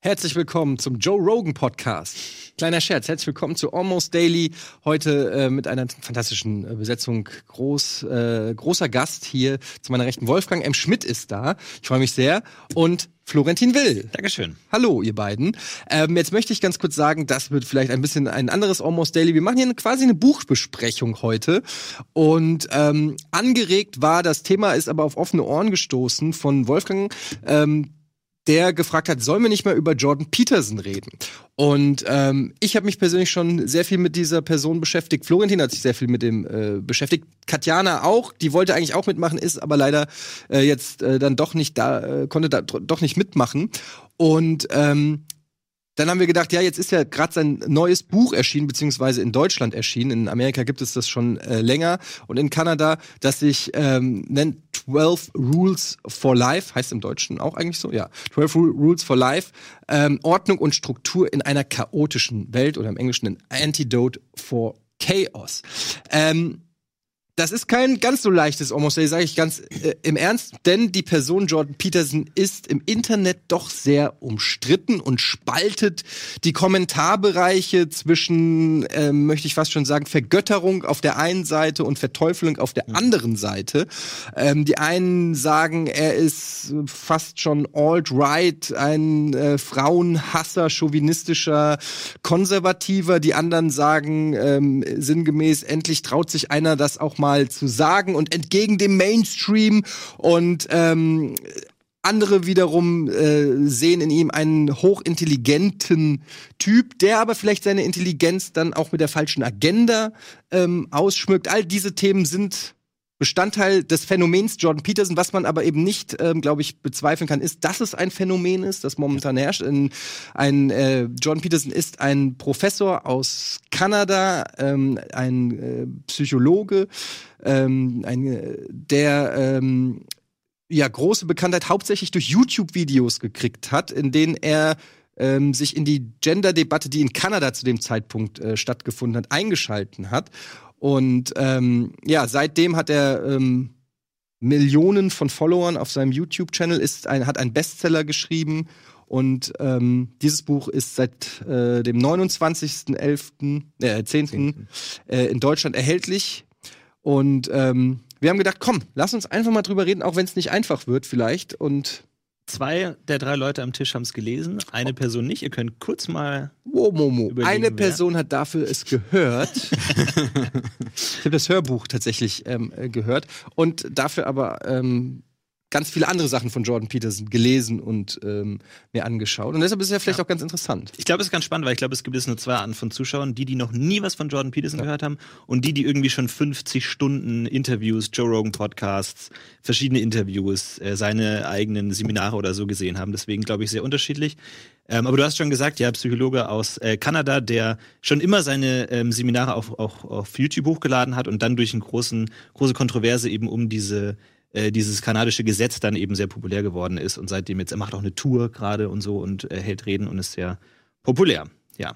Herzlich willkommen zum Joe Rogan Podcast. Kleiner Scherz, herzlich willkommen zu Almost Daily. Heute äh, mit einer fantastischen äh, Besetzung. Groß, äh, großer Gast hier zu meiner Rechten. Wolfgang M. Schmidt ist da. Ich freue mich sehr. Und Florentin Will. Dankeschön. Hallo, ihr beiden. Ähm, jetzt möchte ich ganz kurz sagen, das wird vielleicht ein bisschen ein anderes Almost Daily. Wir machen hier quasi eine Buchbesprechung heute. Und ähm, angeregt war, das Thema ist aber auf offene Ohren gestoßen von Wolfgang. Ähm, der gefragt hat, sollen wir nicht mal über Jordan Peterson reden? Und ähm, ich habe mich persönlich schon sehr viel mit dieser Person beschäftigt. Florentin hat sich sehr viel mit dem äh, beschäftigt. Katjana auch, die wollte eigentlich auch mitmachen, ist aber leider äh, jetzt äh, dann doch nicht da, äh, konnte da doch nicht mitmachen. Und ähm, dann haben wir gedacht, ja, jetzt ist ja gerade sein neues Buch erschienen, beziehungsweise in Deutschland erschienen. In Amerika gibt es das schon äh, länger und in Kanada, das sich ähm, nennt 12 Rules for Life, heißt im Deutschen auch eigentlich so, ja, 12 Rules for Life, ähm, Ordnung und Struktur in einer chaotischen Welt oder im Englischen ein Antidote for Chaos. Ähm, das ist kein ganz so leichtes Almost sage ich ganz äh, im Ernst, denn die Person Jordan Peterson ist im Internet doch sehr umstritten und spaltet die Kommentarbereiche zwischen, äh, möchte ich fast schon sagen, Vergötterung auf der einen Seite und Verteufelung auf der anderen Seite. Ähm, die einen sagen, er ist fast schon alt-right, ein äh, Frauenhasser, chauvinistischer Konservativer. Die anderen sagen ähm, sinngemäß, endlich traut sich einer das auch mal zu sagen und entgegen dem Mainstream und ähm, andere wiederum äh, sehen in ihm einen hochintelligenten Typ, der aber vielleicht seine Intelligenz dann auch mit der falschen Agenda ähm, ausschmückt. All diese Themen sind Bestandteil des Phänomens Jordan Peterson. Was man aber eben nicht, ähm, glaube ich, bezweifeln kann, ist, dass es ein Phänomen ist, das momentan herrscht. Ein, ein äh, Jordan Peterson ist ein Professor aus Kanada, ähm, ein äh, Psychologe, ähm, ein, äh, der ähm, ja große Bekanntheit hauptsächlich durch YouTube-Videos gekriegt hat, in denen er ähm, sich in die Gender-Debatte, die in Kanada zu dem Zeitpunkt äh, stattgefunden hat, eingeschalten hat und ähm, ja, seitdem hat er ähm, Millionen von Followern auf seinem YouTube-Channel, ist ein, hat einen Bestseller geschrieben und ähm, dieses Buch ist seit äh, dem 29.11., äh, 10. Äh, in Deutschland erhältlich. Und ähm, wir haben gedacht, komm, lass uns einfach mal drüber reden, auch wenn es nicht einfach wird vielleicht. Und Zwei der drei Leute am Tisch haben es gelesen, eine Person nicht. Ihr könnt kurz mal. Wow, Momo. Eine Person hat dafür es gehört. ich habe das Hörbuch tatsächlich ähm, gehört und dafür aber ähm, ganz viele andere Sachen von Jordan Peterson gelesen und ähm, mir angeschaut. Und deshalb ist es ja vielleicht ja. auch ganz interessant. Ich glaube, es ist ganz spannend, weil ich glaube, es gibt jetzt nur zwei Arten von Zuschauern. Die, die noch nie was von Jordan Peterson ja. gehört haben und die, die irgendwie schon 50 Stunden Interviews, Joe Rogan Podcasts, verschiedene Interviews, äh, seine eigenen Seminare oder so gesehen haben. Deswegen glaube ich sehr unterschiedlich. Ähm, aber du hast schon gesagt, ja, Psychologe aus äh, Kanada, der schon immer seine ähm, Seminare auf, auch auf YouTube hochgeladen hat und dann durch eine große Kontroverse eben um diese äh, dieses kanadische Gesetz dann eben sehr populär geworden ist und seitdem jetzt, er macht auch eine Tour gerade und so und äh, hält Reden und ist sehr populär, ja.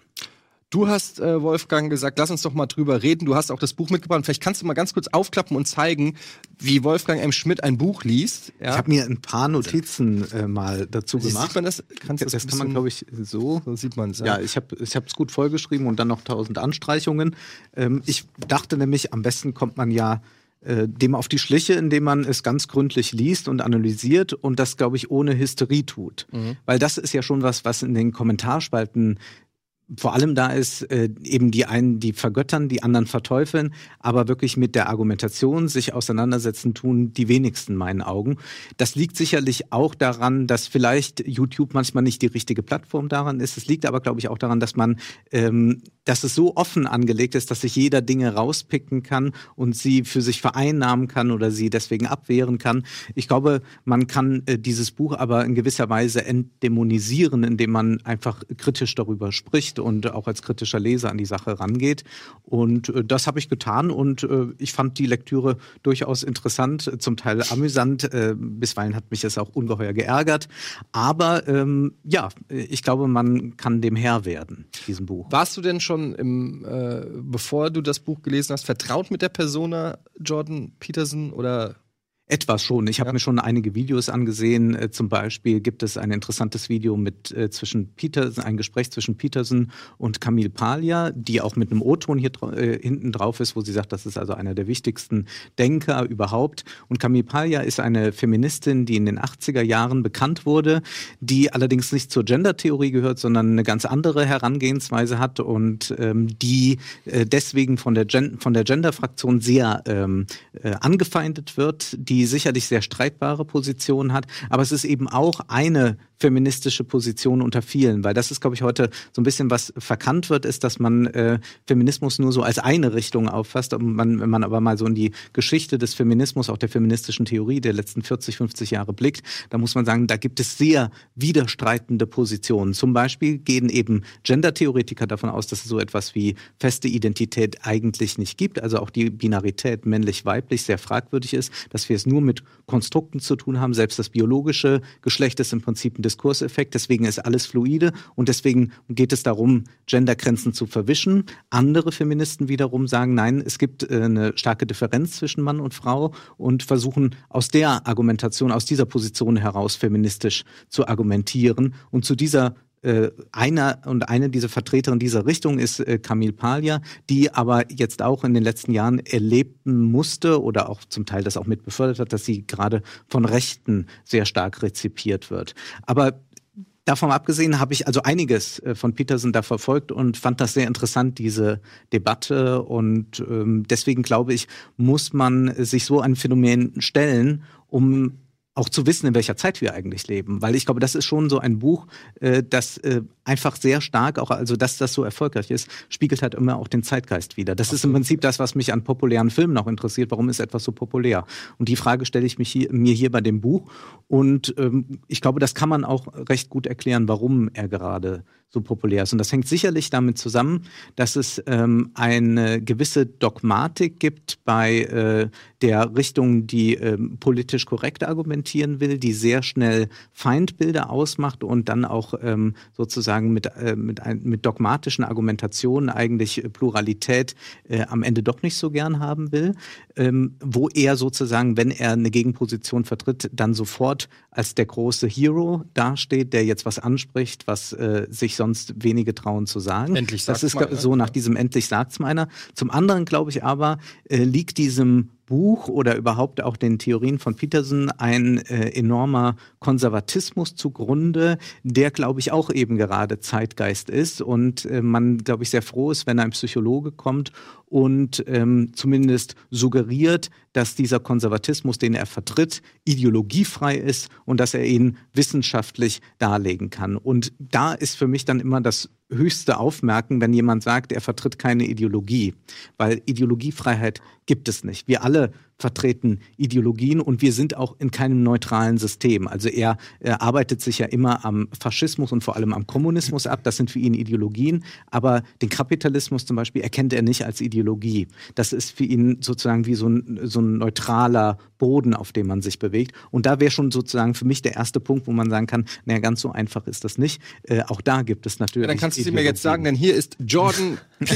Du hast, äh, Wolfgang, gesagt, lass uns doch mal drüber reden. Du hast auch das Buch mitgebracht. Vielleicht kannst du mal ganz kurz aufklappen und zeigen, wie Wolfgang M. Schmidt ein Buch liest. Ja? Ich habe mir ein paar Notizen äh, mal dazu gemacht. Sieht man das? Kannst das, das kann man, glaube ich, so. So sieht man es. Ja. ja, ich habe es ich gut vollgeschrieben und dann noch tausend Anstreichungen. Ähm, ich dachte nämlich, am besten kommt man ja äh, dem auf die Schliche, indem man es ganz gründlich liest und analysiert und das, glaube ich, ohne Hysterie tut. Mhm. Weil das ist ja schon was, was in den Kommentarspalten vor allem da ist äh, eben die einen, die vergöttern, die anderen verteufeln, aber wirklich mit der Argumentation sich auseinandersetzen tun die wenigsten meinen Augen. Das liegt sicherlich auch daran, dass vielleicht YouTube manchmal nicht die richtige Plattform daran ist. Es liegt aber, glaube ich, auch daran, dass man, ähm, dass es so offen angelegt ist, dass sich jeder Dinge rauspicken kann und sie für sich vereinnahmen kann oder sie deswegen abwehren kann. Ich glaube, man kann äh, dieses Buch aber in gewisser Weise entdämonisieren, indem man einfach kritisch darüber spricht und auch als kritischer Leser an die Sache rangeht. Und äh, das habe ich getan und äh, ich fand die Lektüre durchaus interessant, zum Teil amüsant. Äh, bisweilen hat mich es auch ungeheuer geärgert. Aber ähm, ja, ich glaube, man kann dem Herr werden, diesem Buch. Warst du denn schon schon im, äh, bevor du das Buch gelesen hast, vertraut mit der Persona Jordan Peterson oder etwas schon. Ich habe Ja. mir schon einige Videos angesehen. Äh, zum Beispiel gibt es ein interessantes Video mit äh, zwischen Peterson, ein Gespräch zwischen Peterson und Camille Paglia, die auch mit einem O-Ton hier äh, hinten drauf ist, wo sie sagt, das ist also einer der wichtigsten Denker überhaupt. Und Camille Paglia ist eine Feministin, die in den 80er Jahren bekannt wurde, die allerdings nicht zur Gender-Theorie gehört, sondern eine ganz andere Herangehensweise hat und ähm, die äh, deswegen von der, Gen von der Gender-Fraktion sehr ähm, äh, angefeindet wird, die sicherlich sehr streitbare Positionen hat, aber es ist eben auch eine feministische Position unter vielen, weil das ist, glaube ich, heute so ein bisschen was verkannt wird, ist, dass man äh, Feminismus nur so als eine Richtung auffasst. Und man, wenn man aber mal so in die Geschichte des Feminismus, auch der feministischen Theorie der letzten 40, 50 Jahre blickt, da muss man sagen, da gibt es sehr widerstreitende Positionen. Zum Beispiel gehen eben Gender-Theoretiker davon aus, dass es so etwas wie feste Identität eigentlich nicht gibt, also auch die Binarität männlich-weiblich sehr fragwürdig ist, dass wir es nur mit Konstrukten zu tun haben. Selbst das biologische Geschlecht ist im Prinzip ein Diskurseffekt, deswegen ist alles fluide und deswegen geht es darum, Gendergrenzen zu verwischen. Andere Feministen wiederum sagen, nein, es gibt äh, eine starke Differenz zwischen Mann und Frau und versuchen aus der Argumentation, aus dieser Position heraus feministisch zu argumentieren. Und zu dieser äh, einer und eine dieser Vertreterinnen dieser Richtung ist äh, Camille Paglia, die aber jetzt auch in den letzten Jahren erleben musste oder auch zum Teil das auch mit befördert hat, dass sie gerade von Rechten sehr stark rezipiert wird. Aber Davon abgesehen habe ich also einiges äh, von Peterson da verfolgt und fand das sehr interessant, diese Debatte. Und ähm, deswegen glaube ich, muss man sich so ein Phänomen stellen, um auch zu wissen, in welcher Zeit wir eigentlich leben. Weil ich glaube, das ist schon so ein Buch, äh, das äh, einfach sehr stark, auch also dass das so erfolgreich ist, spiegelt halt immer auch den Zeitgeist wider. Das ist im Prinzip das, was mich an populären Filmen noch interessiert. Warum ist etwas so populär? Und die Frage stelle ich mich hier, mir hier bei dem Buch. Und ähm, ich glaube, das kann man auch recht gut erklären, warum er gerade so populär ist. Und das hängt sicherlich damit zusammen, dass es ähm, eine gewisse Dogmatik gibt bei äh, der Richtung, die ähm, politisch korrekt argumentieren will, die sehr schnell Feindbilder ausmacht und dann auch ähm, sozusagen mit, äh, mit, ein, mit dogmatischen Argumentationen eigentlich Pluralität äh, am Ende doch nicht so gern haben will, ähm, wo er sozusagen, wenn er eine Gegenposition vertritt, dann sofort als der große Hero dasteht, der jetzt was anspricht, was äh, sich sonst wenige trauen zu sagen. Endlich das sagt's ist mal, ne? so nach diesem endlich sagt's meiner. Zum anderen glaube ich aber, äh, liegt diesem Buch oder überhaupt auch den Theorien von Peterson ein äh, enormer Konservatismus zugrunde, der, glaube ich, auch eben gerade Zeitgeist ist. Und äh, man, glaube ich, sehr froh ist, wenn ein Psychologe kommt und ähm, zumindest suggeriert, dass dieser Konservatismus, den er vertritt, ideologiefrei ist und dass er ihn wissenschaftlich darlegen kann. Und da ist für mich dann immer das höchste Aufmerken, wenn jemand sagt, er vertritt keine Ideologie, weil Ideologiefreiheit gibt es nicht. Wir alle vertreten Ideologien und wir sind auch in keinem neutralen System. Also er, er arbeitet sich ja immer am Faschismus und vor allem am Kommunismus ab. Das sind für ihn Ideologien. Aber den Kapitalismus zum Beispiel erkennt er nicht als Ideologie. Das ist für ihn sozusagen wie so ein, so ein neutraler Boden, auf dem man sich bewegt. Und da wäre schon sozusagen für mich der erste Punkt, wo man sagen kann, naja, ganz so einfach ist das nicht. Äh, auch da gibt es natürlich. Ja, dann kannst du es mir jetzt sagen, denn hier ist Jordan.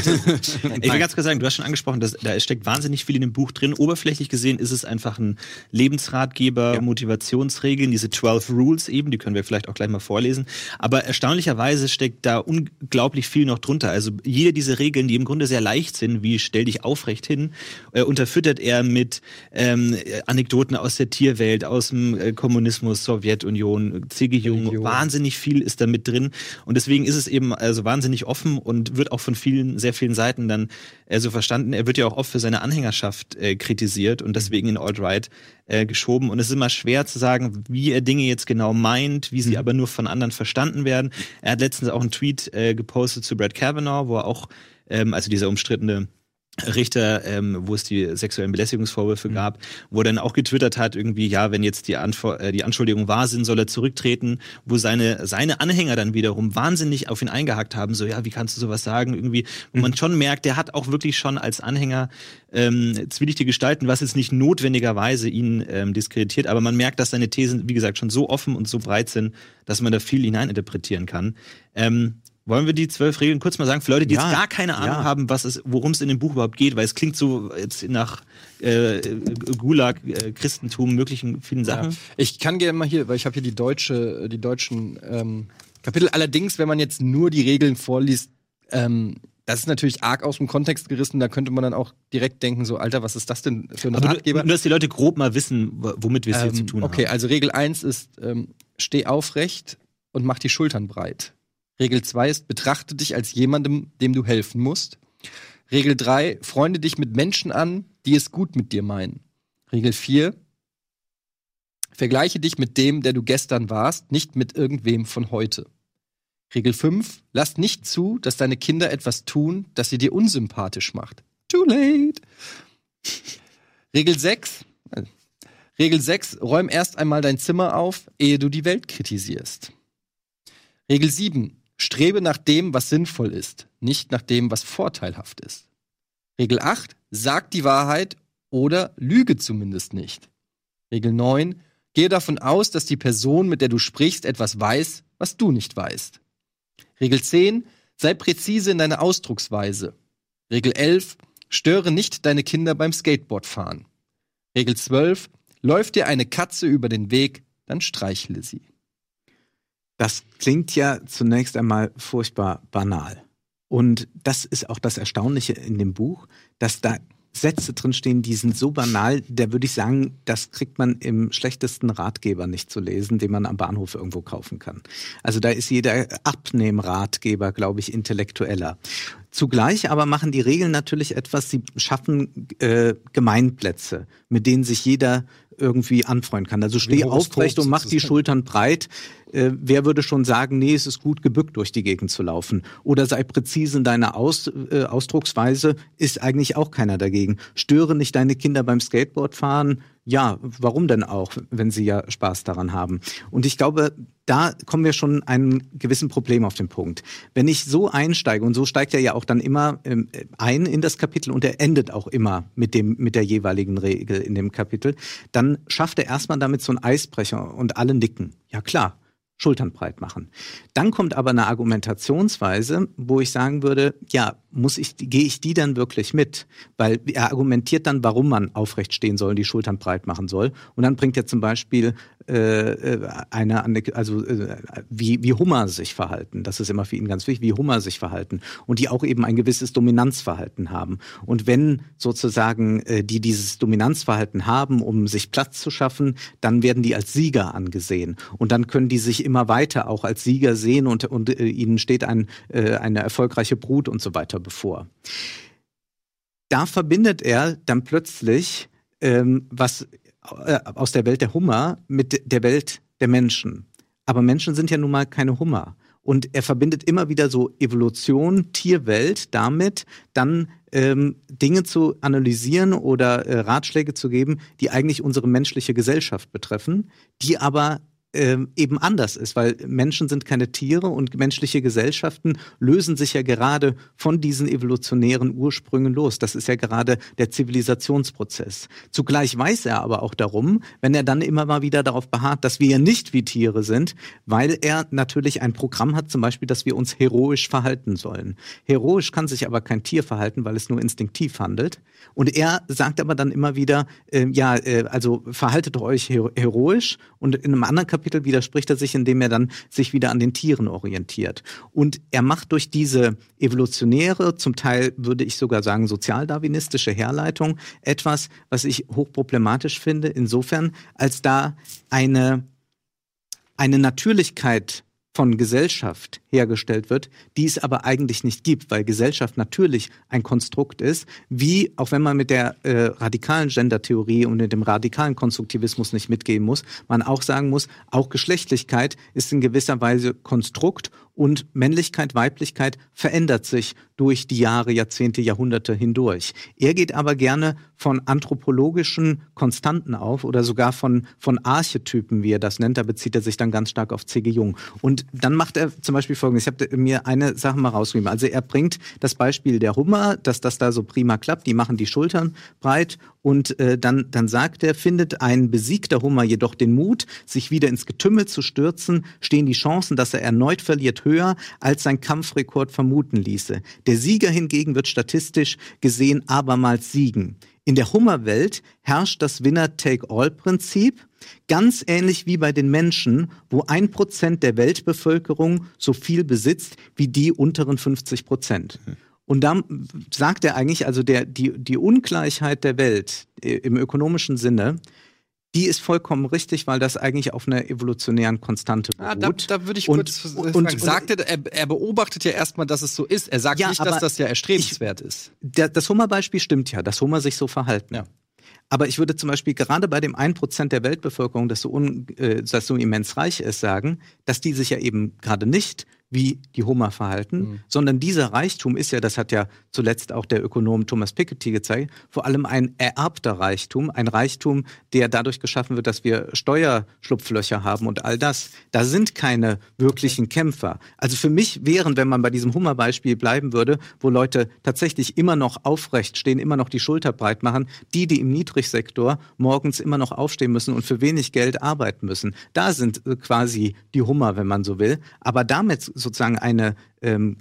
Ich will ganz kurz sagen, du hast schon angesprochen, dass, da steckt wahnsinnig viel in dem Buch drin. Oberflächlich gesehen ist es einfach ein Lebensratgeber, Ja. Motivationsregeln, diese 12 Rules eben, die können wir vielleicht auch gleich mal vorlesen. Aber erstaunlicherweise steckt da unglaublich viel noch drunter. Also jede dieser Regeln, die im Grunde sehr leicht sind, wie stell dich aufrecht hin, äh, unterfüttert er mit ähm, Anekdoten aus der Tierwelt, aus dem äh, Kommunismus, Sowjetunion, C.G. Jung. Religion. Wahnsinnig viel ist da mit drin. Und deswegen ist es eben also wahnsinnig offen und wird auch von vielen, sehr vielen Seiten dann äh, so verstanden. Er wird ja auch oft für seine Anhängerschaft äh, kritisiert und deswegen in Alt-Right äh, geschoben. Und es ist immer schwer zu sagen, wie er Dinge jetzt genau meint, wie sie aber nur von anderen verstanden werden. Er hat letztens auch einen Tweet äh, gepostet zu Brad Kavanaugh, wo er auch, ähm, also dieser umstrittene Richter, ähm, wo es die sexuellen Belästigungsvorwürfe gab, wo er dann auch getwittert hat, irgendwie, ja, wenn jetzt die, Antwort, äh, die Anschuldigungen wahr sind, soll er zurücktreten, wo seine, seine Anhänger dann wiederum wahnsinnig auf ihn eingehakt haben, so, ja, wie kannst du sowas sagen, irgendwie, wo man schon merkt, der hat auch wirklich schon als Anhänger ähm, zwielichte Gestalten, was jetzt nicht notwendigerweise ihn ähm, diskreditiert, aber man merkt, dass seine Thesen, wie gesagt, schon so offen und so breit sind, dass man da viel hineininterpretieren kann. Ähm, Wollen wir die zwölf Regeln kurz mal sagen? Für Leute, die Ja. jetzt gar keine Ahnung Ja. haben, was es, worum es in dem Buch überhaupt geht, weil es klingt so jetzt nach äh, Gulag, äh, Christentum, möglichen vielen Sachen. Ich kann gerne mal hier, weil ich habe hier die deutsche, die deutschen ähm, Kapitel. Allerdings, wenn man jetzt nur die Regeln vorliest, ähm, das ist natürlich arg aus dem Kontext gerissen. Da könnte man dann auch direkt denken, so Alter, was ist das denn für ein Aber Ratgeber? nur, dass die Leute grob mal wissen, womit wir es hier Ähm, zu tun okay, haben. also Regel 1 ist, ähm, steh aufrecht und mach die Schultern breit. Regel 2 ist, betrachte dich als jemandem, dem du helfen musst. Regel 3, freunde dich mit Menschen an, die es gut mit dir meinen. Regel 4, vergleiche dich mit dem, der du gestern warst, nicht mit irgendwem von heute. Regel 5, lass nicht zu, dass deine Kinder etwas tun, das sie dir unsympathisch macht. Too late. Regel 6, Regel 6, räum erst einmal dein Zimmer auf, ehe du die Welt kritisierst. Regel 7, strebe nach dem, was sinnvoll ist, nicht nach dem, was vorteilhaft ist. Regel 8, sag die Wahrheit oder lüge zumindest nicht. Regel 9, gehe davon aus, dass die Person, mit der du sprichst, etwas weiß, was du nicht weißt. Regel 10, sei präzise in deiner Ausdrucksweise. Regel 11, störe nicht deine Kinder beim Skateboardfahren. Regel 12, läuft dir eine Katze über den Weg, dann streichle sie. Das klingt ja zunächst einmal furchtbar banal. Und das ist auch das Erstaunliche in dem Buch, dass da Sätze drinstehen, die sind so banal, da würde ich sagen, das kriegt man im schlechtesten Ratgeber nicht zu lesen, den man am Bahnhof irgendwo kaufen kann. Also da ist jeder Abnehmratgeber, glaube ich, intellektueller. Zugleich aber machen die Regeln natürlich etwas, sie schaffen äh, Gemeinplätze, mit denen sich jeder irgendwie anfreunden kann. Also steh aufrecht und mach die. Schultern breit. Äh, wer würde schon sagen, nee, es ist gut, gebückt durch die Gegend zu laufen? Oder sei präzise in deiner Aus, äh, Ausdrucksweise, ist eigentlich auch keiner dagegen. Störe nicht deine Kinder beim Skateboardfahren. Ja, warum denn auch, wenn sie ja Spaß daran haben? Und ich glaube, da kommen wir schon einem gewissen Problem auf den Punkt. Wenn ich so einsteige, und so steigt er ja auch dann immer ähm, ein in das Kapitel und er endet auch immer mit, dem, mit der jeweiligen Regel in dem Kapitel, dann schafft er erstmal damit so einen Eisbrecher und alle nicken. Ja klar, Schultern breit machen. Dann kommt aber eine Argumentationsweise, wo ich sagen würde, ja, muss ich, gehe ich die dann wirklich mit? Weil er argumentiert dann, warum man aufrecht stehen soll und die Schultern breit machen soll. Und dann bringt er zum Beispiel äh, äh, eine, also äh, wie, wie Hummer sich verhalten. Das ist immer für ihn ganz wichtig, wie Hummer sich verhalten. Und die auch eben ein gewisses Dominanzverhalten haben. Und wenn sozusagen äh, die dieses Dominanzverhalten haben, um sich Platz zu schaffen, dann werden die als Sieger angesehen. Und dann können die sich immer weiter auch als Sieger sehen und, und äh, ihnen steht ein, äh, eine erfolgreiche Brut und so weiter bevor. Da verbindet er dann plötzlich ähm, was äh, aus der Welt der Hummer mit der Welt der Menschen. Aber Menschen sind ja nun mal keine Hummer. Und er verbindet immer wieder so Evolution, Tierwelt damit, dann ähm, Dinge zu analysieren oder äh, Ratschläge zu geben, die eigentlich unsere menschliche Gesellschaft betreffen, die aber ähm, eben anders ist, weil Menschen sind keine Tiere und menschliche Gesellschaften lösen sich ja gerade von diesen evolutionären Ursprüngen los. Das ist ja gerade der Zivilisationsprozess. Zugleich weiß er aber auch darum, wenn er dann immer mal wieder darauf beharrt, dass wir ja nicht wie Tiere sind, weil er natürlich ein Programm hat, zum Beispiel, dass wir uns heroisch verhalten sollen. Heroisch kann sich aber kein Tier verhalten, weil es nur instinktiv handelt. Und er sagt aber dann immer wieder, äh, ja, äh, also verhaltet euch hero heroisch. Und in einem anderen Kapitel widerspricht er sich, indem er dann sich wieder an den Tieren orientiert. Und er macht durch diese evolutionäre, zum Teil würde ich sogar sagen sozialdarwinistische Herleitung etwas, was ich hochproblematisch finde, insofern, als da eine, eine Natürlichkeit von Gesellschaft hergestellt wird, die es aber eigentlich nicht gibt, weil Gesellschaft natürlich ein Konstrukt ist, wie, auch wenn man mit der äh, radikalen Gendertheorie und mit dem radikalen Konstruktivismus nicht mitgehen muss, man auch sagen muss, auch Geschlechtlichkeit ist in gewisser Weise Konstrukt und Männlichkeit, Weiblichkeit verändert sich durch die Jahre, Jahrzehnte, Jahrhunderte hindurch. Er geht aber gerne von anthropologischen Konstanten auf oder sogar von, von Archetypen, wie er das nennt. Da bezieht er sich dann ganz stark auf C.G. Jung. Und dann macht er zum Beispiel folgendes. Ich habe mir eine Sache mal rausgeschrieben. Also er bringt das Beispiel der Hummer, dass das da so prima klappt. Die machen die Schultern breit Und äh, dann, dann sagt er, findet ein besiegter Hummer jedoch den Mut, sich wieder ins Getümmel zu stürzen, stehen die Chancen, dass er erneut verliert, höher, als sein Kampfrekord vermuten ließe. Der Sieger hingegen wird statistisch gesehen abermals siegen. In der Hummerwelt herrscht das Winner-Take-All-Prinzip, ganz ähnlich wie bei den Menschen, wo ein Prozent der Weltbevölkerung so viel besitzt wie die unteren 50 Prozent. Und da sagt er eigentlich, also der, die, die Ungleichheit der Welt äh, im ökonomischen Sinne, die ist vollkommen richtig, weil das eigentlich auf einer evolutionären Konstante beruht. Ah, da, da würde ich und, kurz und, und, und, sagte, er, er beobachtet ja erstmal, dass es so ist. Er sagt Ja, nicht, dass das ja erstrebenswert ist. der, das Hummerbeispiel stimmt ja, dass Hummer sich so verhalten. Ja. Aber ich würde zum Beispiel gerade bei dem 1% der Weltbevölkerung, das so, un, äh, das so immens reich ist, sagen, dass die sich ja eben gerade nicht wie die Hummer verhalten, Mhm. sondern dieser Reichtum ist ja, das hat ja zuletzt auch der Ökonom Thomas Piketty gezeigt, vor allem ein ererbter Reichtum, ein Reichtum, der dadurch geschaffen wird, dass wir Steuerschlupflöcher haben und all das. Da sind keine wirklichen Kämpfer. Also für mich wären, wenn man bei diesem Hummerbeispiel bleiben würde, wo Leute tatsächlich immer noch aufrecht stehen, immer noch die Schulter breit machen, die, die im Niedrigsektor morgens immer noch aufstehen müssen und für wenig Geld arbeiten müssen. Da sind äh, quasi die Hummer, wenn man so will. Aber damit sozusagen eine ähm,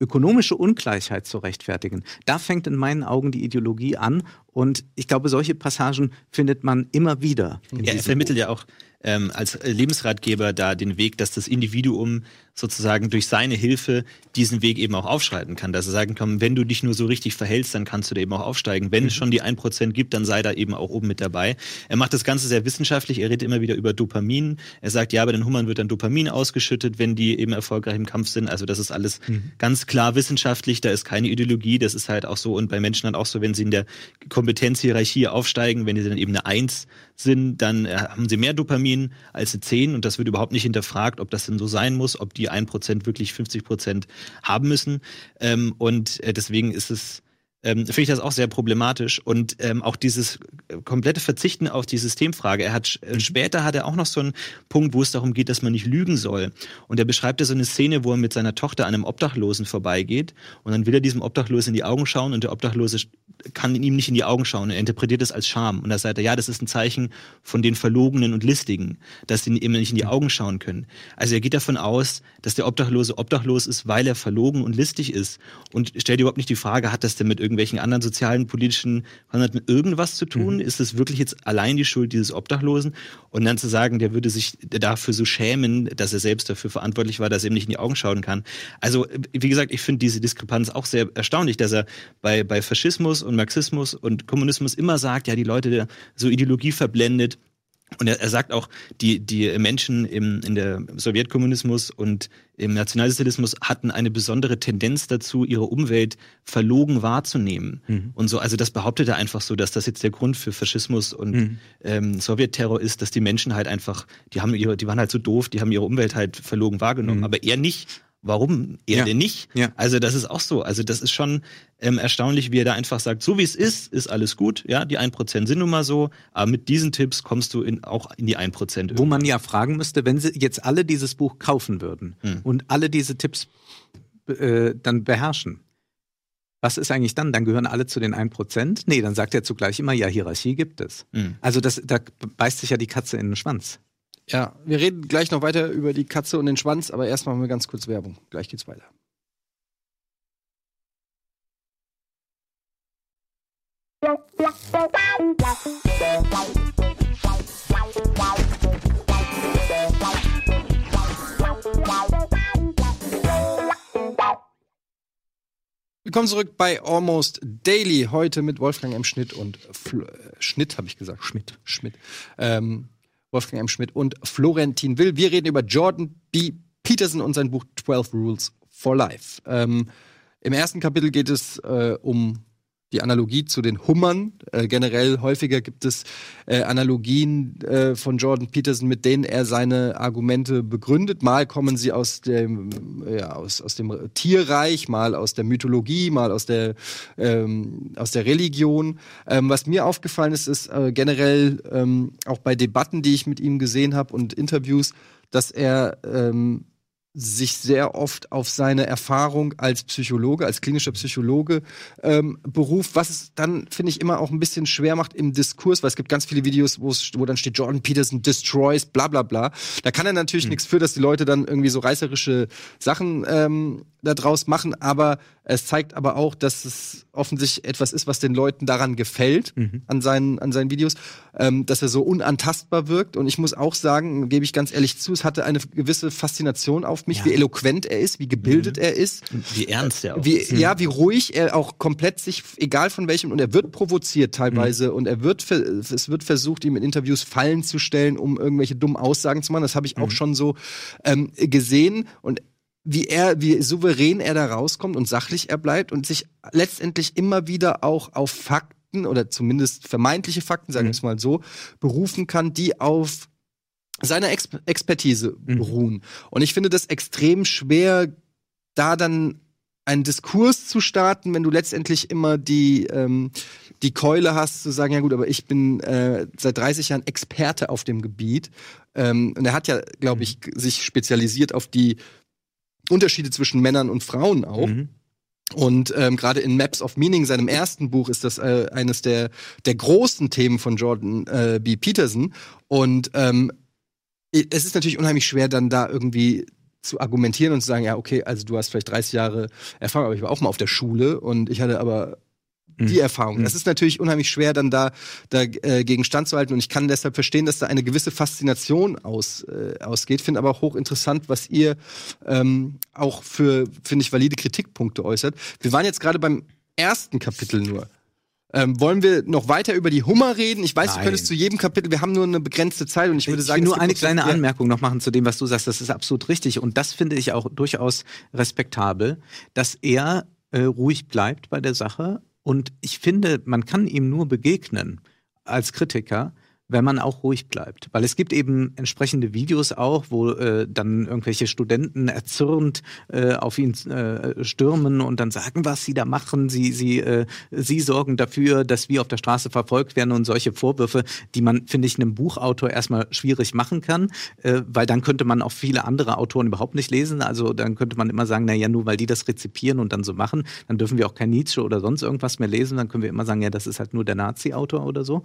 ökonomische Ungleichheit zu rechtfertigen, da fängt in meinen Augen die Ideologie an. Und ich glaube, solche Passagen findet man immer wieder. Ja, er vermittelt ja auch ähm, als Lebensratgeber da den Weg, dass das Individuum sozusagen durch seine Hilfe diesen Weg eben auch aufschreiten kann. Dass er sagen kann, wenn du dich nur so richtig verhältst, dann kannst du da eben auch aufsteigen. Wenn es schon die 1% gibt, dann sei da eben auch oben mit dabei. Er macht das Ganze sehr wissenschaftlich. Er redet immer wieder über Dopamin. Er sagt, ja, bei den Hummern wird dann Dopamin ausgeschüttet, wenn die eben erfolgreich im Kampf sind. Also das ist alles ganz klar wissenschaftlich. Da ist keine Ideologie. Das ist halt auch so. Und bei Menschen dann auch so, wenn sie in der Kompetenzhierarchie aufsteigen, wenn sie dann eben eine 1 sind, dann äh, haben sie mehr Dopamin als eine 10 und das wird überhaupt nicht hinterfragt, ob das denn so sein muss, ob die 1% wirklich 50% haben müssen. Ähm, und äh, deswegen ist es ähm, finde ich das auch sehr problematisch und ähm, auch dieses äh, komplette Verzichten auf die Systemfrage. Er hat äh, später hat er auch noch so einen Punkt, wo es darum geht, dass man nicht lügen soll. Und er beschreibt ja so eine Szene, wo er mit seiner Tochter an einem Obdachlosen vorbeigeht und dann will er diesem Obdachlosen in die Augen schauen und der Obdachlose kann ihm nicht in die Augen schauen. Er interpretiert es als Scham und da sagt er, ja, das ist ein Zeichen von den Verlogenen und Listigen, dass sie ihm nicht in die Augen schauen können. Also er geht davon aus, dass der Obdachlose obdachlos ist, weil er verlogen und listig ist und stellt überhaupt nicht die Frage, hat das denn mit irgendwelchen anderen sozialen, politischen, hat mit irgendwas zu tun? Ist es wirklich jetzt allein die Schuld dieses Obdachlosen? Und dann zu sagen, der würde sich dafür so schämen, dass er selbst dafür verantwortlich war, dass er ihm nicht in die Augen schauen kann. Also, wie gesagt, ich finde diese Diskrepanz auch sehr erstaunlich, dass er bei, bei Faschismus und Marxismus und Kommunismus immer sagt, ja, die Leute so Ideologie verblendet, und er, er sagt auch, die, die Menschen im, in der Sowjetkommunismus und im Nationalsozialismus hatten eine besondere Tendenz dazu, ihre Umwelt verlogen wahrzunehmen. Und so, also das behauptet er einfach so, dass das jetzt der Grund für Faschismus und ähm, Sowjetterror ist, dass die Menschen halt einfach, die haben ihre, die waren halt so doof, die haben ihre Umwelt halt verlogen wahrgenommen, aber er nicht. Warum er Ja. denn nicht? Ja. Also das ist auch so. Also das ist schon ähm, erstaunlich, wie er da einfach sagt, so wie es ist, ist alles gut. Ja, die 1% sind nun mal so, aber mit diesen Tipps kommst du in, auch in die 1%. Wo man ja fragen müsste, wenn sie jetzt alle dieses Buch kaufen würden Hm. und alle diese Tipps äh, dann beherrschen, was ist eigentlich dann? Dann gehören alle zu den 1%? Nee, dann sagt er zugleich immer, ja, Hierarchie gibt es. Hm. Also das, da beißt sich ja die Katze in den Schwanz. Ja, wir reden gleich noch weiter über die Katze und den Schwanz, aber erst machen wir ganz kurz Werbung. Gleich geht's weiter. Willkommen zurück bei Almost Daily. Heute mit Wolfgang M. Schnitt und Fl äh, Schnitt, habe ich gesagt. Schmidt. Schmidt. Ähm, Wolfgang M. Schmidt und Florentin Will. Wir reden über Jordan B. Peterson und sein Buch 12 Rules for Life. Ähm, Im ersten Kapitel geht es äh, um die Analogie zu den Hummern. Äh, generell häufiger gibt es äh, Analogien äh, von Jordan Peterson, mit denen er seine Argumente begründet. Mal kommen sie aus dem, ja, aus, aus dem Tierreich, mal aus der Mythologie, mal aus der, ähm, aus der Religion. Ähm, was mir aufgefallen ist, ist äh, generell ähm, auch bei Debatten, die ich mit ihm gesehen habe und Interviews, dass er ähm, sich sehr oft auf seine Erfahrung als Psychologe, als klinischer Psychologe ähm, beruft, was es dann, finde ich, immer auch ein bisschen schwer macht im Diskurs, weil es gibt ganz viele Videos, wo dann steht, Jordan Peterson destroys, bla bla bla. Da kann er natürlich mhm. nichts für, dass die Leute dann irgendwie so reißerische Sachen ähm, daraus machen, aber es zeigt aber auch, dass es offensichtlich etwas ist, was den Leuten daran gefällt, mhm. an, seinen, an seinen Videos, ähm, dass er so unantastbar wirkt. Und ich muss auch sagen, gebe ich ganz ehrlich zu, es hatte eine gewisse Faszination auf mich, ja. wie eloquent er ist, wie gebildet mhm. er ist. Wie ernst er auch wie, ist. Ja, wie ruhig er auch komplett sich, egal von welchem, und er wird provoziert teilweise mhm. und er wird, es wird versucht, ihm in Interviews Fallen zu stellen, um irgendwelche dummen Aussagen zu machen. Das habe ich auch mhm. schon so ähm, gesehen. Und wie er, wie souverän er da rauskommt und sachlich er bleibt und sich letztendlich immer wieder auch auf Fakten oder zumindest vermeintliche Fakten, sagen wir mhm. es mal so, berufen kann, die auf seiner Ex Expertise mhm. beruhen. Und ich finde das extrem schwer, da dann einen Diskurs zu starten, wenn du letztendlich immer die, ähm, die Keule hast, zu sagen, ja gut, aber ich bin äh, seit 30 Jahren Experte auf dem Gebiet. Ähm, und er hat ja, glaube ich, sich spezialisiert auf die Unterschiede zwischen Männern und Frauen auch. Mhm. Und ähm, gerade in Maps of Meaning, seinem ersten Buch, ist das äh, eines der, der großen Themen von Jordan äh, B. Peterson. Und ähm, es ist natürlich unheimlich schwer, dann da irgendwie zu argumentieren und zu sagen, ja, okay, also du hast vielleicht 30 Jahre Erfahrung, aber ich war auch mal auf der Schule und ich hatte aber die mhm. Erfahrung. Das ist natürlich unheimlich schwer, dann da, da äh, gegen standzuhalten. Und ich kann deshalb verstehen, dass da eine gewisse Faszination aus, äh, ausgeht. Finde aber auch hochinteressant, was ihr ähm, auch für, finde ich, valide Kritikpunkte äußert. Wir waren jetzt gerade beim ersten Kapitel nur. Ähm, wollen wir noch weiter über die Hummer reden? Ich weiß, Nein. du könntest zu jedem Kapitel, wir haben nur eine begrenzte Zeit und ich würde sagen, ich will nur eine kleine Anmerkung noch machen zu dem, was du sagst. Das ist absolut richtig und das finde ich auch durchaus respektabel, dass er äh, ruhig bleibt bei der Sache und ich finde, man kann ihm nur begegnen als Kritiker, wenn man auch ruhig bleibt. Weil es gibt eben entsprechende Videos auch, wo äh, dann irgendwelche Studenten erzürnt äh, auf ihn äh, stürmen und dann sagen, was sie da machen. Sie, sie, äh, sie sorgen dafür, dass wir auf der Straße verfolgt werden und solche Vorwürfe, die man, finde ich, einem Buchautor erstmal schwierig machen kann, äh, weil dann könnte man auch viele andere Autoren überhaupt nicht lesen. Also dann könnte man immer sagen, na ja, nur weil die das rezipieren und dann so machen, dann dürfen wir auch kein Nietzsche oder sonst irgendwas mehr lesen. Dann können wir immer sagen, ja, das ist halt nur der Nazi-Autor oder so.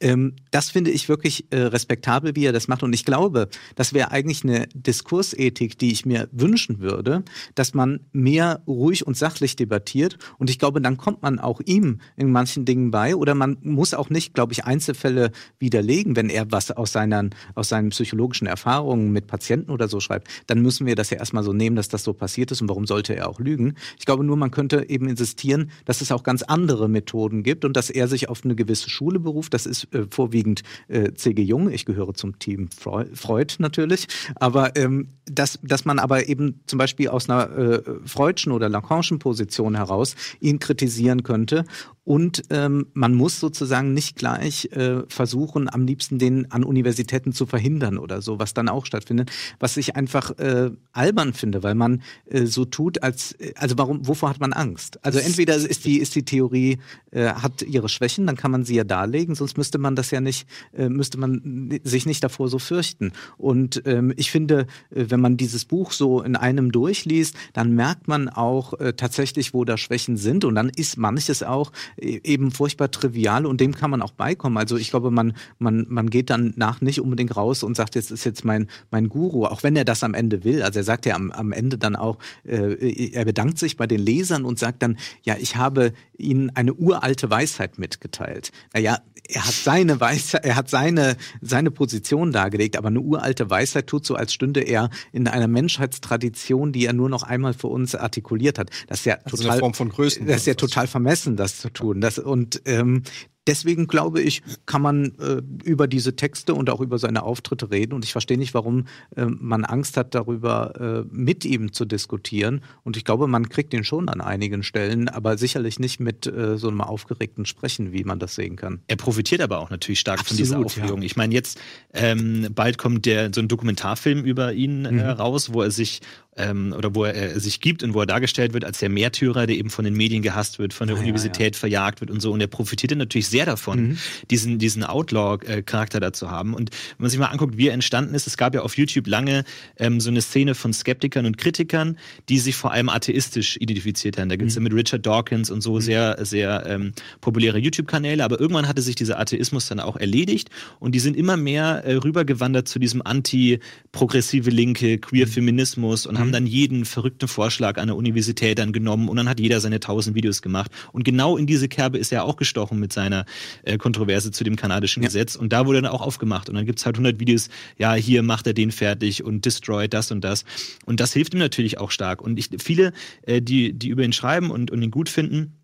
Ähm, das finde finde ich wirklich äh, respektabel, wie er das macht. Und ich glaube, das wäre eigentlich eine Diskursethik, die ich mir wünschen würde, dass man mehr ruhig und sachlich debattiert. Und ich glaube, dann kommt man auch ihm in manchen Dingen bei. Oder man muss auch nicht, glaube ich, Einzelfälle widerlegen, wenn er was aus seinen, aus seinen psychologischen Erfahrungen mit Patienten oder so schreibt. Dann müssen wir das ja erstmal so nehmen, dass das so passiert ist. Und warum sollte er auch lügen? Ich glaube nur, man könnte eben insistieren, dass es auch ganz andere Methoden gibt und dass er sich auf eine gewisse Schule beruft. Das ist äh, vorwiegend äh, C.G. Jung, ich gehöre zum Team Freud natürlich, aber ähm, dass, dass man aber eben zum Beispiel aus einer äh, Freudschen oder Lacanischen Position heraus ihn kritisieren könnte und ähm, man muss sozusagen nicht gleich äh, versuchen, am liebsten den an Universitäten zu verhindern oder so, was dann auch stattfindet, was ich einfach äh, albern finde, weil man äh, so tut, als äh, also warum, wovor hat man Angst? Also entweder ist die ist die Theorie äh, hat ihre Schwächen, dann kann man sie ja darlegen, sonst müsste man das ja nicht, äh, müsste man sich nicht davor so fürchten. Und ähm, ich finde, äh, wenn man dieses Buch so in einem durchliest, dann merkt man auch äh, tatsächlich, wo da Schwächen sind und dann ist manches auch eben furchtbar trivial und dem kann man auch beikommen. Also ich glaube, man, man, man geht dann nach nicht unbedingt raus und sagt, jetzt ist jetzt mein, mein Guru, auch wenn er das am Ende will. Also er sagt ja am, am Ende dann auch, äh, er bedankt sich bei den Lesern und sagt dann, ja, ich habe ihnen eine uralte Weisheit mitgeteilt. Naja, er hat seine Weisheit, er hat seine, seine Position dargelegt, aber eine uralte Weisheit tut so, als stünde er in einer Menschheitstradition, die er nur noch einmal für uns artikuliert hat. Das ist ja also total, Form von Größen. Das ist ja total vermessen, das zu tun. Das, und ähm, deswegen glaube ich, kann man äh, über diese Texte und auch über seine Auftritte reden. Und ich verstehe nicht, warum äh, man Angst hat, darüber äh, mit ihm zu diskutieren. Und ich glaube, man kriegt ihn schon an einigen Stellen, aber sicherlich nicht mit äh, so einem aufgeregten Sprechen, wie man das sehen kann. Er profitiert aber auch natürlich stark Absolut, von dieser Aufregung. Ja. Ich meine, jetzt ähm, bald kommt der so ein Dokumentarfilm über ihn äh, mhm. raus, wo er sich ähm, oder wo er sich gibt und wo er dargestellt wird als der Märtyrer, der eben von den Medien gehasst wird, von der ah, Universität ja, ja. verjagt wird und so. Und er profitiert natürlich sehr davon, mhm. diesen, diesen Outlaw-Charakter da zu haben. Und wenn man sich mal anguckt, wie er entstanden ist, es gab ja auf YouTube lange ähm, so eine Szene von Skeptikern und Kritikern, die sich vor allem atheistisch identifiziert haben. Da gibt es mhm. ja mit Richard Dawkins und so mhm. sehr, sehr ähm, populäre YouTube-Kanäle, aber irgendwann hatte sich dieser Atheismus dann auch erledigt und die sind immer mehr äh, rübergewandert zu diesem anti-progressive Linke, Queer-Feminismus und haben mhm. dann jeden verrückten Vorschlag an der Universität dann genommen und dann hat jeder seine tausend Videos gemacht. Und genau in diese Kerbe ist er auch gestochen mit seiner äh, Kontroverse zu dem kanadischen ja. Gesetz und da wurde dann auch aufgemacht und dann gibt es halt 100 Videos, ja, hier macht er den fertig und destroyt das und das. Und das hilft ihm natürlich auch stark. Und ich, viele, äh, die, die über ihn schreiben und, und ihn gut finden,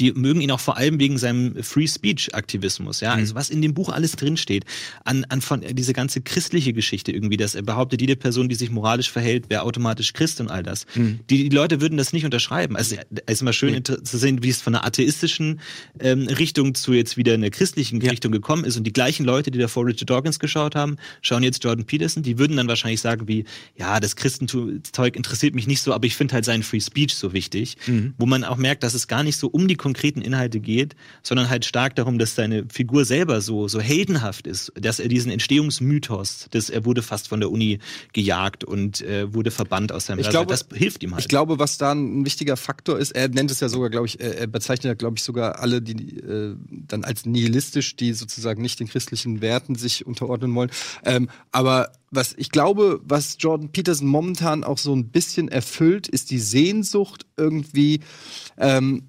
die mögen ihn auch vor allem wegen seinem Free Speech Aktivismus, ja, also mhm. was in dem Buch alles drinsteht, an, an von diese ganze christliche Geschichte irgendwie, dass er behauptet, jede Person, die sich moralisch verhält, wäre automatisch Christ und all das. Mhm. Die, die Leute würden das nicht unterschreiben. Also es ist immer schön mhm. zu sehen, wie es von einer atheistischen ähm, Richtung zu jetzt wieder einer christlichen ja. Richtung gekommen ist und die gleichen Leute, die davor Richard Dawkins geschaut haben, schauen jetzt Jordan Peterson, die würden dann wahrscheinlich sagen wie, ja, das Christentum-Zeug interessiert mich nicht so, aber ich finde halt seinen Free Speech so wichtig, mhm. wo man auch merkt, dass es gar nicht so um die die konkreten Inhalte geht, sondern halt stark darum, dass seine Figur selber so, so heldenhaft ist, dass er diesen Entstehungsmythos, dass er wurde fast von der Uni gejagt und äh, wurde verbannt aus seinem ich glaube, das hilft ihm halt. Ich glaube, was da ein wichtiger Faktor ist, er nennt es ja sogar, glaube ich, er bezeichnet ja, glaube ich, sogar alle, die äh, dann als nihilistisch, die sozusagen nicht den christlichen Werten sich unterordnen wollen. Ähm, aber was ich glaube, was Jordan Peterson momentan auch so ein bisschen erfüllt, ist die Sehnsucht irgendwie. Ähm,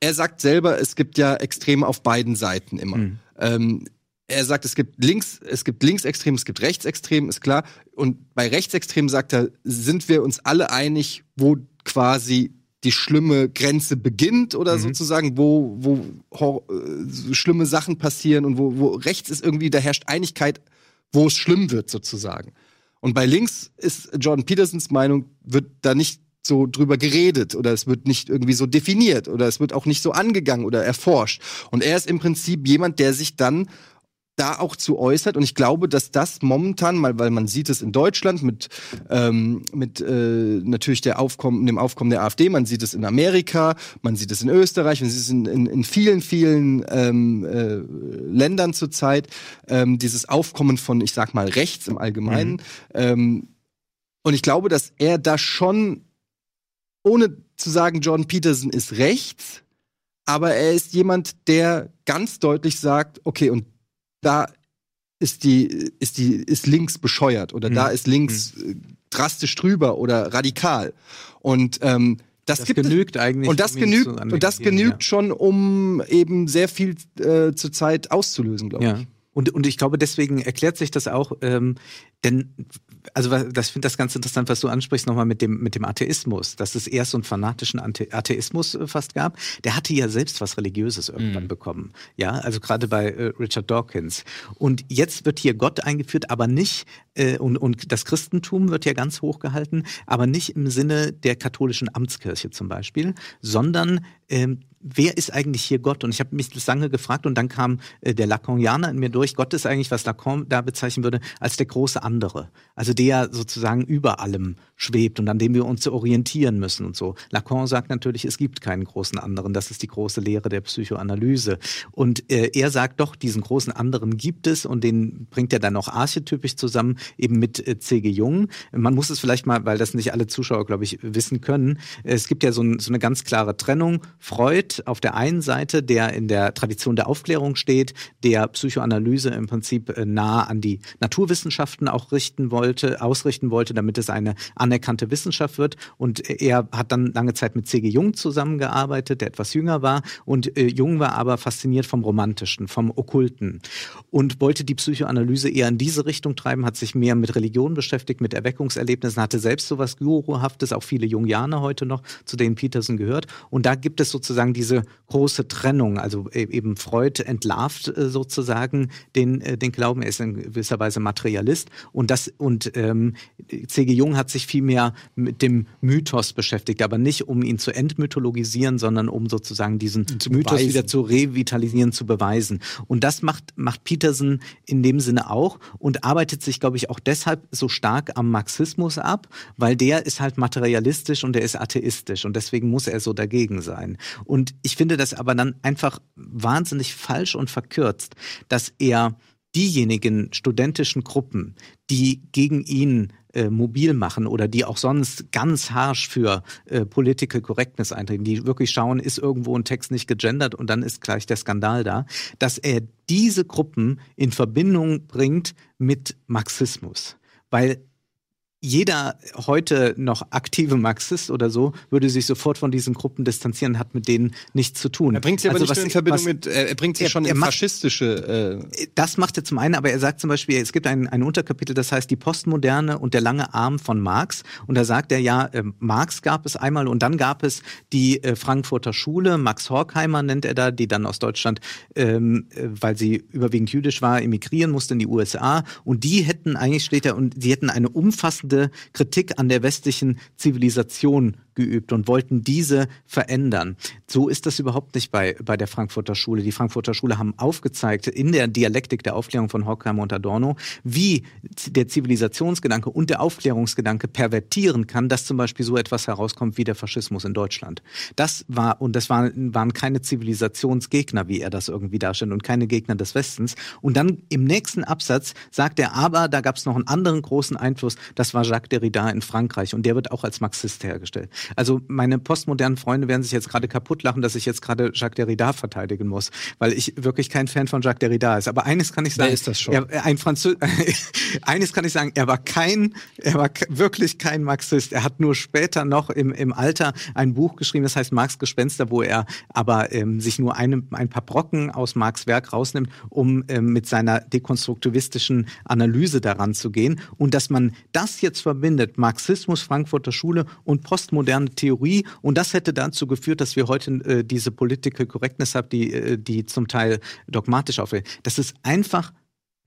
er sagt selber, es gibt ja Extreme auf beiden Seiten immer. Mhm. Ähm, er sagt, es gibt links, es gibt linksextrem, es gibt rechtsextrem, ist klar. Und bei rechtsextrem sagt er, sind wir uns alle einig, wo quasi die schlimme Grenze beginnt oder mhm. sozusagen, wo, wo äh, schlimme Sachen passieren und wo, wo rechts ist irgendwie, da herrscht Einigkeit, wo es schlimm wird sozusagen. Und bei links ist Jordan Petersons Meinung, wird da nicht so drüber geredet oder es wird nicht irgendwie so definiert oder es wird auch nicht so angegangen oder erforscht. Und er ist im Prinzip jemand, der sich dann da auch zu äußert. Und ich glaube, dass das momentan, mal, weil man sieht es in Deutschland mit, ähm, mit äh, natürlich der Aufkommen, dem Aufkommen der AfD, man sieht es in Amerika, man sieht es in Österreich, man sieht es in, in, in vielen, vielen ähm, äh, Ländern zurzeit, ähm, dieses Aufkommen von, ich sag mal, rechts im Allgemeinen. Mhm. Ähm, und ich glaube, dass er da schon, ohne zu sagen, Jordan Peterson ist rechts, aber er ist jemand, der ganz deutlich sagt, okay, und da ist die, ist die, ist links bescheuert oder mhm. da ist links mhm. drastisch drüber oder radikal. Und ähm, das, das genügt es, eigentlich. Und das genügt, und das genügt ja. schon, um eben sehr viel äh, zur Zeit auszulösen, glaube ja. ich. Und, und ich glaube, deswegen erklärt sich das auch, ähm, denn also das finde das ganz interessant, was du ansprichst nochmal mit dem mit dem Atheismus, dass es erst so einen fanatischen Atheismus äh, fast gab. Der hatte ja selbst was Religiöses irgendwann mhm. bekommen, ja, also gerade bei äh, Richard Dawkins. Und jetzt wird hier Gott eingeführt, aber nicht äh, und und das Christentum wird ja ganz hoch gehalten, aber nicht im Sinne der katholischen Amtskirche zum Beispiel, sondern ähm, wer ist eigentlich hier Gott? Und ich habe mich lange gefragt und dann kam äh, der Lacanianer in mir durch. Gott ist eigentlich, was Lacan da bezeichnen würde, als der große andere. Also der sozusagen über allem schwebt und an dem wir uns orientieren müssen und so. Lacan sagt natürlich, es gibt keinen großen anderen. Das ist die große Lehre der Psychoanalyse. Und äh, er sagt doch, diesen großen anderen gibt es und den bringt er dann auch archetypisch zusammen, eben mit äh, C.G. Jung. Man muss es vielleicht mal, weil das nicht alle Zuschauer, glaube ich, wissen können. Es gibt ja so, ein, so eine ganz klare Trennung. Freud auf der einen Seite, der in der Tradition der Aufklärung steht, der Psychoanalyse im Prinzip äh, nah an die Naturwissenschaften auch richten wollte, ausrichten wollte, damit es eine anerkannte Wissenschaft wird. Und er hat dann lange Zeit mit C.G. Jung zusammengearbeitet, der etwas jünger war. Und äh, Jung war aber fasziniert vom Romantischen, vom Okkulten und wollte die Psychoanalyse eher in diese Richtung treiben, hat sich mehr mit Religion beschäftigt, mit Erweckungserlebnissen, hatte selbst sowas Guruhaftes, auch viele Jungianer heute noch, zu denen Peterson gehört. Und da gibt es sozusagen diese große Trennung. Also e, eben Freud entlarvt äh, sozusagen den, äh, den Glauben. Er ist in gewisser Weise Materialist. Und das, und ähm, C.G. Jung hat sich vielmehr mit dem Mythos beschäftigt, aber nicht um ihn zu entmythologisieren, sondern um sozusagen diesen Mythos beweisen. wieder zu revitalisieren, zu beweisen. Und das macht, macht Peterson in dem Sinne auch und arbeitet sich, glaube ich, auch deshalb so stark am Marxismus ab, weil der ist halt materialistisch und der ist atheistisch und deswegen muss er so dagegen sein. Und ich finde das aber dann einfach wahnsinnig falsch und verkürzt, dass er diejenigen studentischen Gruppen, die gegen ihn äh, mobil machen oder die auch sonst ganz harsh für äh, Political Correctness eintreten, die wirklich schauen, ist irgendwo ein Text nicht gegendert und dann ist gleich der Skandal da, dass er diese Gruppen in Verbindung bringt mit Marxismus. Weil jeder heute noch aktive Marxist oder so würde sich sofort von diesen Gruppen distanzieren, hat mit denen nichts zu tun. Er bringt sie aber also nicht in Verbindung was, mit, er bringt sie er, schon in macht, faschistische. Äh das macht er zum einen, aber er sagt zum Beispiel, es gibt ein, ein Unterkapitel, das heißt die Postmoderne und der lange Arm von Marx. Und da sagt er ja, äh, Marx gab es einmal und dann gab es die äh, Frankfurter Schule, Max Horkheimer nennt er da, die dann aus Deutschland, ähm, äh, weil sie überwiegend jüdisch war, emigrieren musste in die USA. Und die hätten eigentlich steht er, und die hätten eine umfassende umfassende Kritik an der westlichen Zivilisation geübt und wollten diese verändern. So ist das überhaupt nicht bei, bei der Frankfurter Schule. Die Frankfurter Schule haben aufgezeigt in der Dialektik der Aufklärung von Horkheimer und Adorno, wie der Zivilisationsgedanke und der Aufklärungsgedanke pervertieren kann, dass zum Beispiel so etwas herauskommt wie der Faschismus in Deutschland. Das war, und das waren, waren keine Zivilisationsgegner, wie er das irgendwie darstellt, und keine Gegner des Westens. Und dann im nächsten Absatz sagt er, aber da gab es noch einen anderen großen Einfluss, das war Jacques Derrida in Frankreich und der wird auch als Marxist hergestellt. Also meine postmodernen Freunde werden sich jetzt gerade kaputt lachen, dass ich jetzt gerade Jacques Derrida verteidigen muss, weil ich wirklich kein Fan von Jacques Derrida ist. Aber eines kann ich sagen, Wer ist das schon? Er, ein Französ eines kann ich sagen, er war kein, er war wirklich kein Marxist. Er hat nur später noch im, im Alter ein Buch geschrieben, das heißt Marx Gespenster, wo er aber ähm, sich nur eine, ein paar Brocken aus Marx Werk rausnimmt, um ähm, mit seiner dekonstruktivistischen Analyse daran zu gehen. Und dass man das jetzt verbindet, Marxismus, Frankfurter Schule und postmoderne moderne Theorie und das hätte dazu geführt, dass wir heute äh, diese Political Correctness haben, die, äh, die zum Teil dogmatisch aufhört. Das ist einfach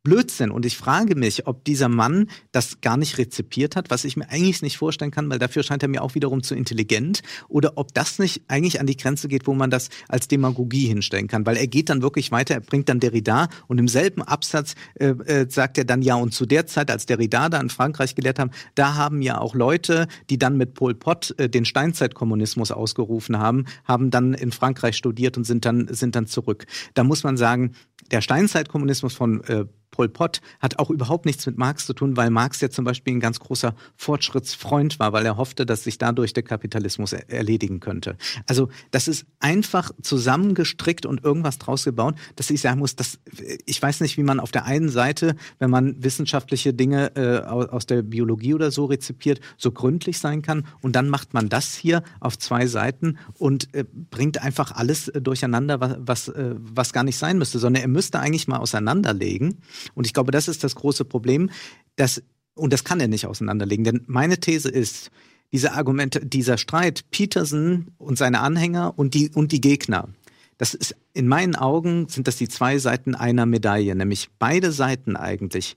Blödsinn. Und ich frage mich, ob dieser Mann das gar nicht rezipiert hat, was ich mir eigentlich nicht vorstellen kann, weil dafür scheint er mir auch wiederum zu intelligent, oder ob das nicht eigentlich an die Grenze geht, wo man das als Demagogie hinstellen kann. Weil er geht dann wirklich weiter, er bringt dann Derrida und im selben Absatz äh, äh, sagt er dann ja, und zu der Zeit, als Derrida da in Frankreich gelehrt haben, da haben ja auch Leute, die dann mit Pol Pot äh, den Steinzeitkommunismus ausgerufen haben, haben dann in Frankreich studiert und sind dann, sind dann zurück. Da muss man sagen, der Steinzeitkommunismus von äh, Pol Pot hat auch überhaupt nichts mit Marx zu tun, weil Marx ja zum Beispiel ein ganz großer Fortschrittsfreund war, weil er hoffte, dass sich dadurch der Kapitalismus er erledigen könnte. Also das ist einfach zusammengestrickt und irgendwas draus gebaut, dass ich sagen muss, dass ich weiß nicht, wie man auf der einen Seite, wenn man wissenschaftliche Dinge äh, aus der Biologie oder so rezipiert, so gründlich sein kann und dann macht man das hier auf zwei Seiten und äh, bringt einfach alles äh, durcheinander, was, was, äh, was gar nicht sein müsste, sondern er müsste eigentlich mal auseinanderlegen und ich glaube, das ist das große Problem, dass, und das kann er nicht auseinanderlegen, denn meine These ist, diese Argumente, dieser Streit Peterson und seine Anhänger und die, und die Gegner, das ist, in meinen Augen sind das die zwei Seiten einer Medaille, nämlich beide Seiten eigentlich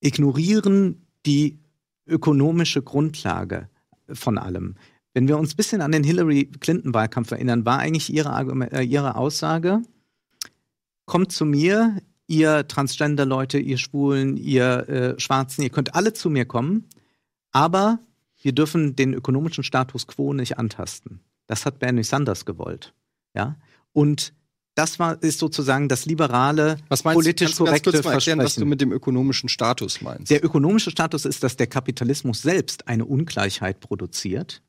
ignorieren die ökonomische Grundlage von allem. Wenn wir uns ein bisschen an den Hillary Clinton-Wahlkampf erinnern, war eigentlich ihre, äh, ihre Aussage, kommt zu mir, ihr Transgender-Leute, ihr Schwulen, ihr äh, Schwarzen, ihr könnt alle zu mir kommen, aber wir dürfen den ökonomischen Status quo nicht antasten. Das hat Bernie Sanders gewollt. Ja? Und das war, ist sozusagen das liberale, was meinst, politisch kannst korrekte ganz kurz mal erklären, was du mit dem ökonomischen Status meinst? Der ökonomische Status ist, dass der Kapitalismus selbst eine Ungleichheit produziert.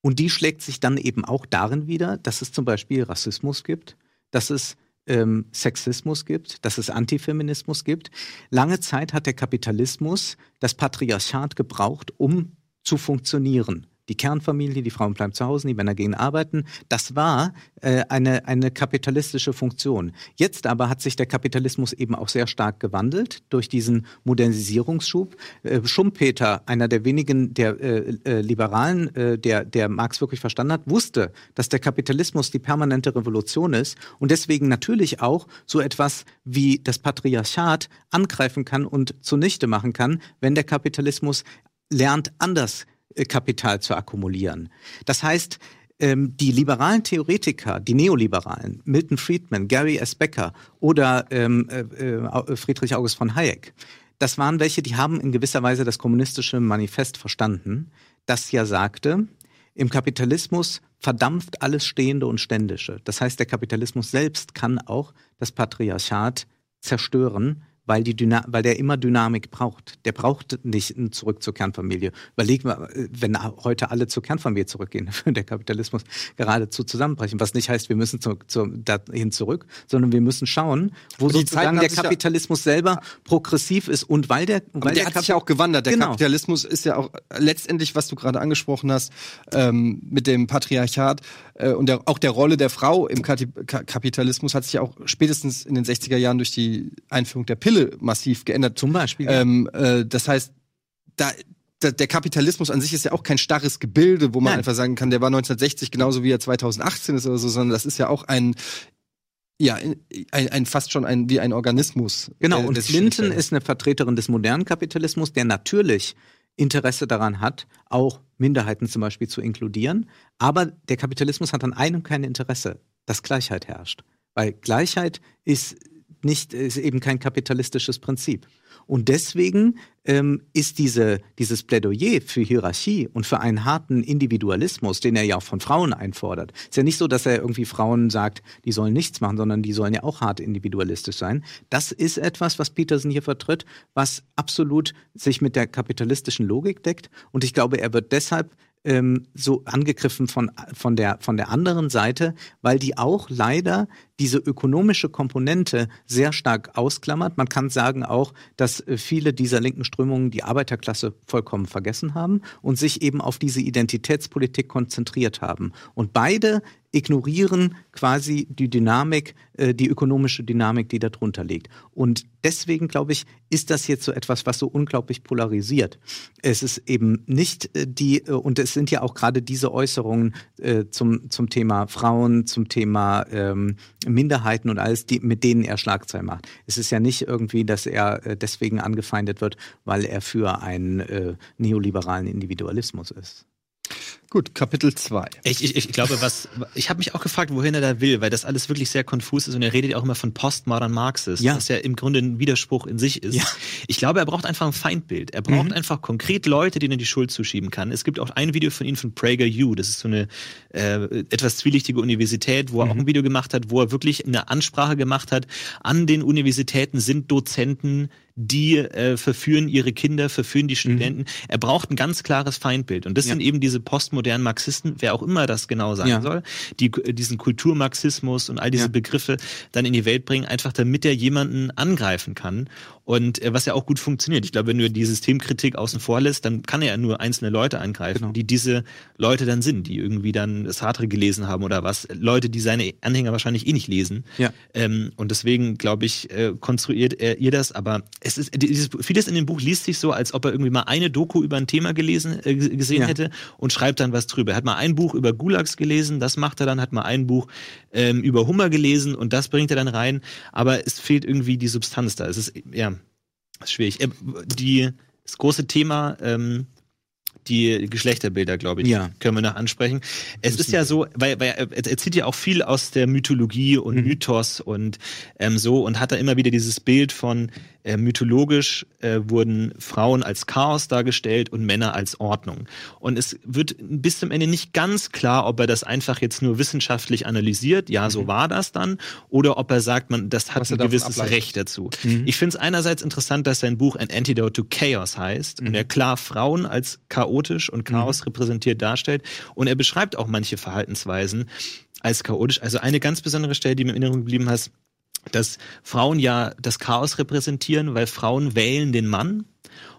Und die schlägt sich dann eben auch darin wieder, dass es zum Beispiel Rassismus gibt, dass es ähm, Sexismus gibt, dass es Antifeminismus gibt. Lange Zeit hat der Kapitalismus das Patriarchat gebraucht, um zu funktionieren. Die Kernfamilie, die Frauen bleiben zu Hause, die Männer gehen arbeiten. Das war äh, eine, eine kapitalistische Funktion. Jetzt aber hat sich der Kapitalismus eben auch sehr stark gewandelt durch diesen Modernisierungsschub. Äh, Schumpeter, einer der wenigen der äh, äh, Liberalen, äh, der, der Marx wirklich verstanden hat, wusste, dass der Kapitalismus die permanente Revolution ist und deswegen natürlich auch so etwas wie das Patriarchat angreifen kann und zunichte machen kann, wenn der Kapitalismus lernt, anders Kapital zu akkumulieren. Das heißt, ähm, die liberalen Theoretiker, die Neoliberalen, Milton Friedman, Gary S. Becker oder ähm, äh, äh, Friedrich August von Hayek, das waren welche, die haben in gewisser Weise das kommunistische Manifest verstanden, das ja sagte, im Kapitalismus verdampft alles Stehende und Ständische. Das heißt, der Kapitalismus selbst kann auch das Patriarchat zerstören, weil, die Dyna weil der immer Dynamik braucht. Der braucht nicht zurück zur Kernfamilie. Überleg mal, wenn heute alle zur Kernfamilie zurückgehen, würde der Kapitalismus geradezu zusammenbrechen. Was nicht heißt, wir müssen zu, zu, dahin zurück, sondern wir müssen schauen, wo sozusagen der Kapitalismus ja selber progressiv ist und weil der, weil der, der hat sich ja auch gewandert. Der genau. Kapitalismus ist ja auch letztendlich, was du gerade angesprochen hast, ähm, mit dem Patriarchat äh, und der, auch der Rolle der Frau im Kapitalismus hat sich auch spätestens in den 60er Jahren durch die Einführung der Pille Pille massiv geändert. Zum Beispiel. Ähm, äh, das heißt, da, da, der Kapitalismus an sich ist ja auch kein starres Gebilde, wo man Nein. einfach sagen kann, der war 1960 genauso wie er 2018 ist oder so, sondern das ist ja auch ein ja, ein, ein fast schon ein wie ein Organismus. Genau, und Clinton ist eine Vertreterin des modernen Kapitalismus, der natürlich Interesse daran hat, auch Minderheiten zum Beispiel zu inkludieren. Aber der Kapitalismus hat an einem kein Interesse, dass Gleichheit herrscht. Weil Gleichheit ist nicht, ist eben kein kapitalistisches Prinzip. Und deswegen ähm, ist diese, dieses Plädoyer für Hierarchie und für einen harten Individualismus, den er ja auch von Frauen einfordert, ist ja nicht so, dass er irgendwie Frauen sagt, die sollen nichts machen, sondern die sollen ja auch hart individualistisch sein. Das ist etwas, was Peterson hier vertritt, was absolut sich mit der kapitalistischen Logik deckt. Und ich glaube, er wird deshalb ähm, so angegriffen von, von, der, von der anderen Seite, weil die auch leider diese ökonomische Komponente sehr stark ausklammert. Man kann sagen auch, dass äh, viele dieser linken Strömungen die Arbeiterklasse vollkommen vergessen haben und sich eben auf diese Identitätspolitik konzentriert haben. Und beide ignorieren quasi die Dynamik, äh, die ökonomische Dynamik, die darunter liegt. Und deswegen, glaube ich, ist das jetzt so etwas, was so unglaublich polarisiert. Es ist eben nicht äh, die, äh, und es sind ja auch gerade diese Äußerungen zum, zum Thema Frauen, zum Thema ähm, Minderheiten und alles, die, mit denen er Schlagzeilen macht. Es ist ja nicht irgendwie, dass er deswegen angefeindet wird, weil er für einen äh, neoliberalen Individualismus ist. Gut, Kapitel 2. Ich, ich, ich glaube, was ich habe mich auch gefragt, wohin er da will, weil das alles wirklich sehr konfus ist und er redet ja auch immer von Postmodern Marxist, ja. was ja im Grunde ein Widerspruch in sich ist. Ja. Ich glaube, er braucht einfach ein Feindbild. Er braucht mhm. einfach konkret Leute, denen er die Schuld zuschieben kann. Es gibt auch ein Video von ihm von Prager U, das ist so eine äh, etwas zwielichtige Universität, wo er mhm. auch ein Video gemacht hat, wo er wirklich eine Ansprache gemacht hat. An den Universitäten sind Dozenten, die äh, verführen ihre Kinder, verführen die mhm. Studenten. Mhm. Er braucht ein ganz klares Feindbild. Und das ja. sind eben diese postmodernen Marxisten, wer auch immer das genau sein ja. soll, die diesen Kulturmarxismus und all diese ja. Begriffe dann in die Welt bringen, einfach damit er jemanden angreifen kann. Und äh, was ja auch gut funktioniert. Ich glaube, wenn du die Systemkritik außen vor lässt, dann kann er ja nur einzelne Leute angreifen, genau. die diese Leute dann sind, die irgendwie dann Sartre gelesen haben oder was. Leute, die seine Anhänger wahrscheinlich eh nicht lesen. Ja. Ähm, und deswegen, glaube ich, äh, konstruiert er ihr das. Aber es ist, dieses, vieles in dem Buch liest sich so, als ob er irgendwie mal eine Doku über ein Thema gelesen, äh, gesehen ja. hätte und schreibt dann was drüber. Er hat mal ein Buch über Gulags gelesen, das macht er dann, hat mal ein Buch ähm, über Hummer gelesen und das bringt er dann rein. Aber es fehlt irgendwie die Substanz da. Es ist, ja, das ist schwierig. Äh, die, das große Thema, ähm, die Geschlechterbilder, glaube ich, ja. können wir noch ansprechen. Es ist ja so, weil, weil er zieht ja auch viel aus der Mythologie und mhm. Mythos und ähm, so und hat da immer wieder dieses Bild von äh, mythologisch äh, wurden Frauen als Chaos dargestellt und Männer als Ordnung. Und es wird bis zum Ende nicht ganz klar, ob er das einfach jetzt nur wissenschaftlich analysiert, ja, so mhm. war das dann, oder ob er sagt, man, das hat Was ein gewisses Recht dazu. Mhm. Ich finde es einerseits interessant, dass sein Buch ein Antidote to Chaos heißt mhm. und er klar Frauen als chaotisch und Chaos mhm. repräsentiert darstellt und er beschreibt auch manche Verhaltensweisen als chaotisch. Also eine ganz besondere Stelle, die mir in Erinnerung geblieben hast, dass Frauen ja das Chaos repräsentieren, weil Frauen wählen den Mann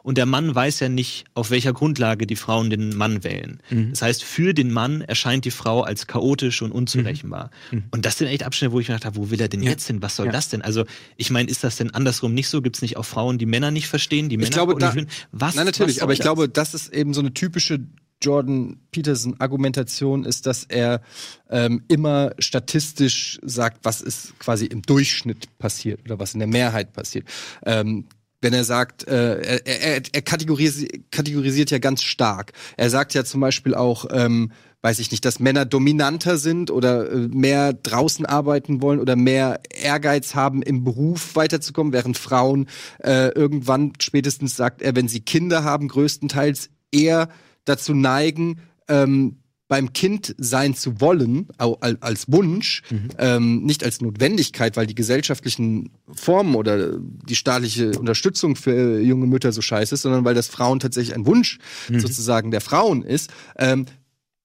und der Mann weiß ja nicht, auf welcher Grundlage die Frauen den Mann wählen. Mhm. Das heißt, für den Mann erscheint die Frau als chaotisch und unzurechenbar. Mhm. mhm. Und das sind echt Abschnitte, wo ich mir gedacht habe, wo will er denn ja. jetzt hin? Was soll ja. das denn? Also, ich meine, ist das denn andersrum nicht so? Gibt es nicht auch Frauen, die Männer nicht verstehen, die Männer ich glaube, da, was, Nein, natürlich, was aber ich das? glaube, das ist eben so eine typische Jordan Peterson Argumentation ist, dass er ähm, immer statistisch sagt, was ist quasi im Durchschnitt passiert oder was in der Mehrheit passiert. Ähm, wenn er sagt, äh, er, er, er kategorisiert, kategorisiert ja ganz stark. Er sagt ja zum Beispiel auch, ähm, weiß ich nicht, dass Männer dominanter sind oder äh, mehr draußen arbeiten wollen oder mehr Ehrgeiz haben, im Beruf weiterzukommen, während Frauen äh, irgendwann spätestens sagt er, wenn sie Kinder haben, größtenteils eher dazu neigen, ähm, beim Kind sein zu wollen, als Wunsch, mhm. ähm, nicht als Notwendigkeit, weil die gesellschaftlichen Formen oder die staatliche Unterstützung für junge Mütter so scheiße ist, sondern weil das Frauen tatsächlich ein Wunsch mhm. sozusagen der Frauen ist. Ähm,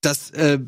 das, äh,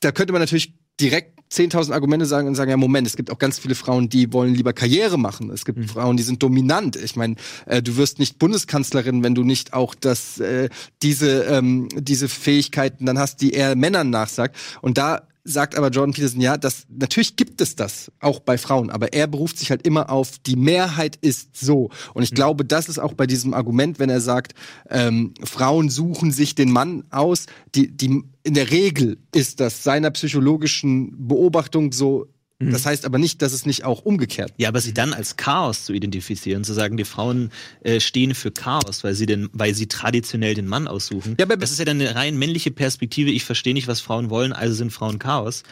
da könnte man natürlich direkt 10.000 Argumente sagen und sagen, ja, Moment, es gibt auch ganz viele Frauen, die wollen lieber Karriere machen. Es gibt mhm. Frauen, die sind dominant. Ich meine, äh, du wirst nicht Bundeskanzlerin, wenn du nicht auch das, äh, diese, ähm, diese Fähigkeiten dann hast, die er Männern nachsagt. Und da sagt aber Jordan Peterson, ja, das, natürlich gibt es das, auch bei Frauen, aber er beruft sich halt immer auf, die Mehrheit ist so. Und ich mhm. glaube, das ist auch bei diesem Argument, wenn er sagt, ähm, Frauen suchen sich den Mann aus, die, die, in der Regel ist das seiner psychologischen Beobachtung so Mhm. Das heißt aber nicht, dass es nicht auch umgekehrt. Ja, aber sie dann als Chaos zu identifizieren, zu sagen, die Frauen äh, stehen für Chaos, weil sie den, weil sie traditionell den Mann aussuchen. Ja, aber das ist ja dann eine rein männliche Perspektive. Ich verstehe nicht, was Frauen wollen, also sind Frauen Chaos.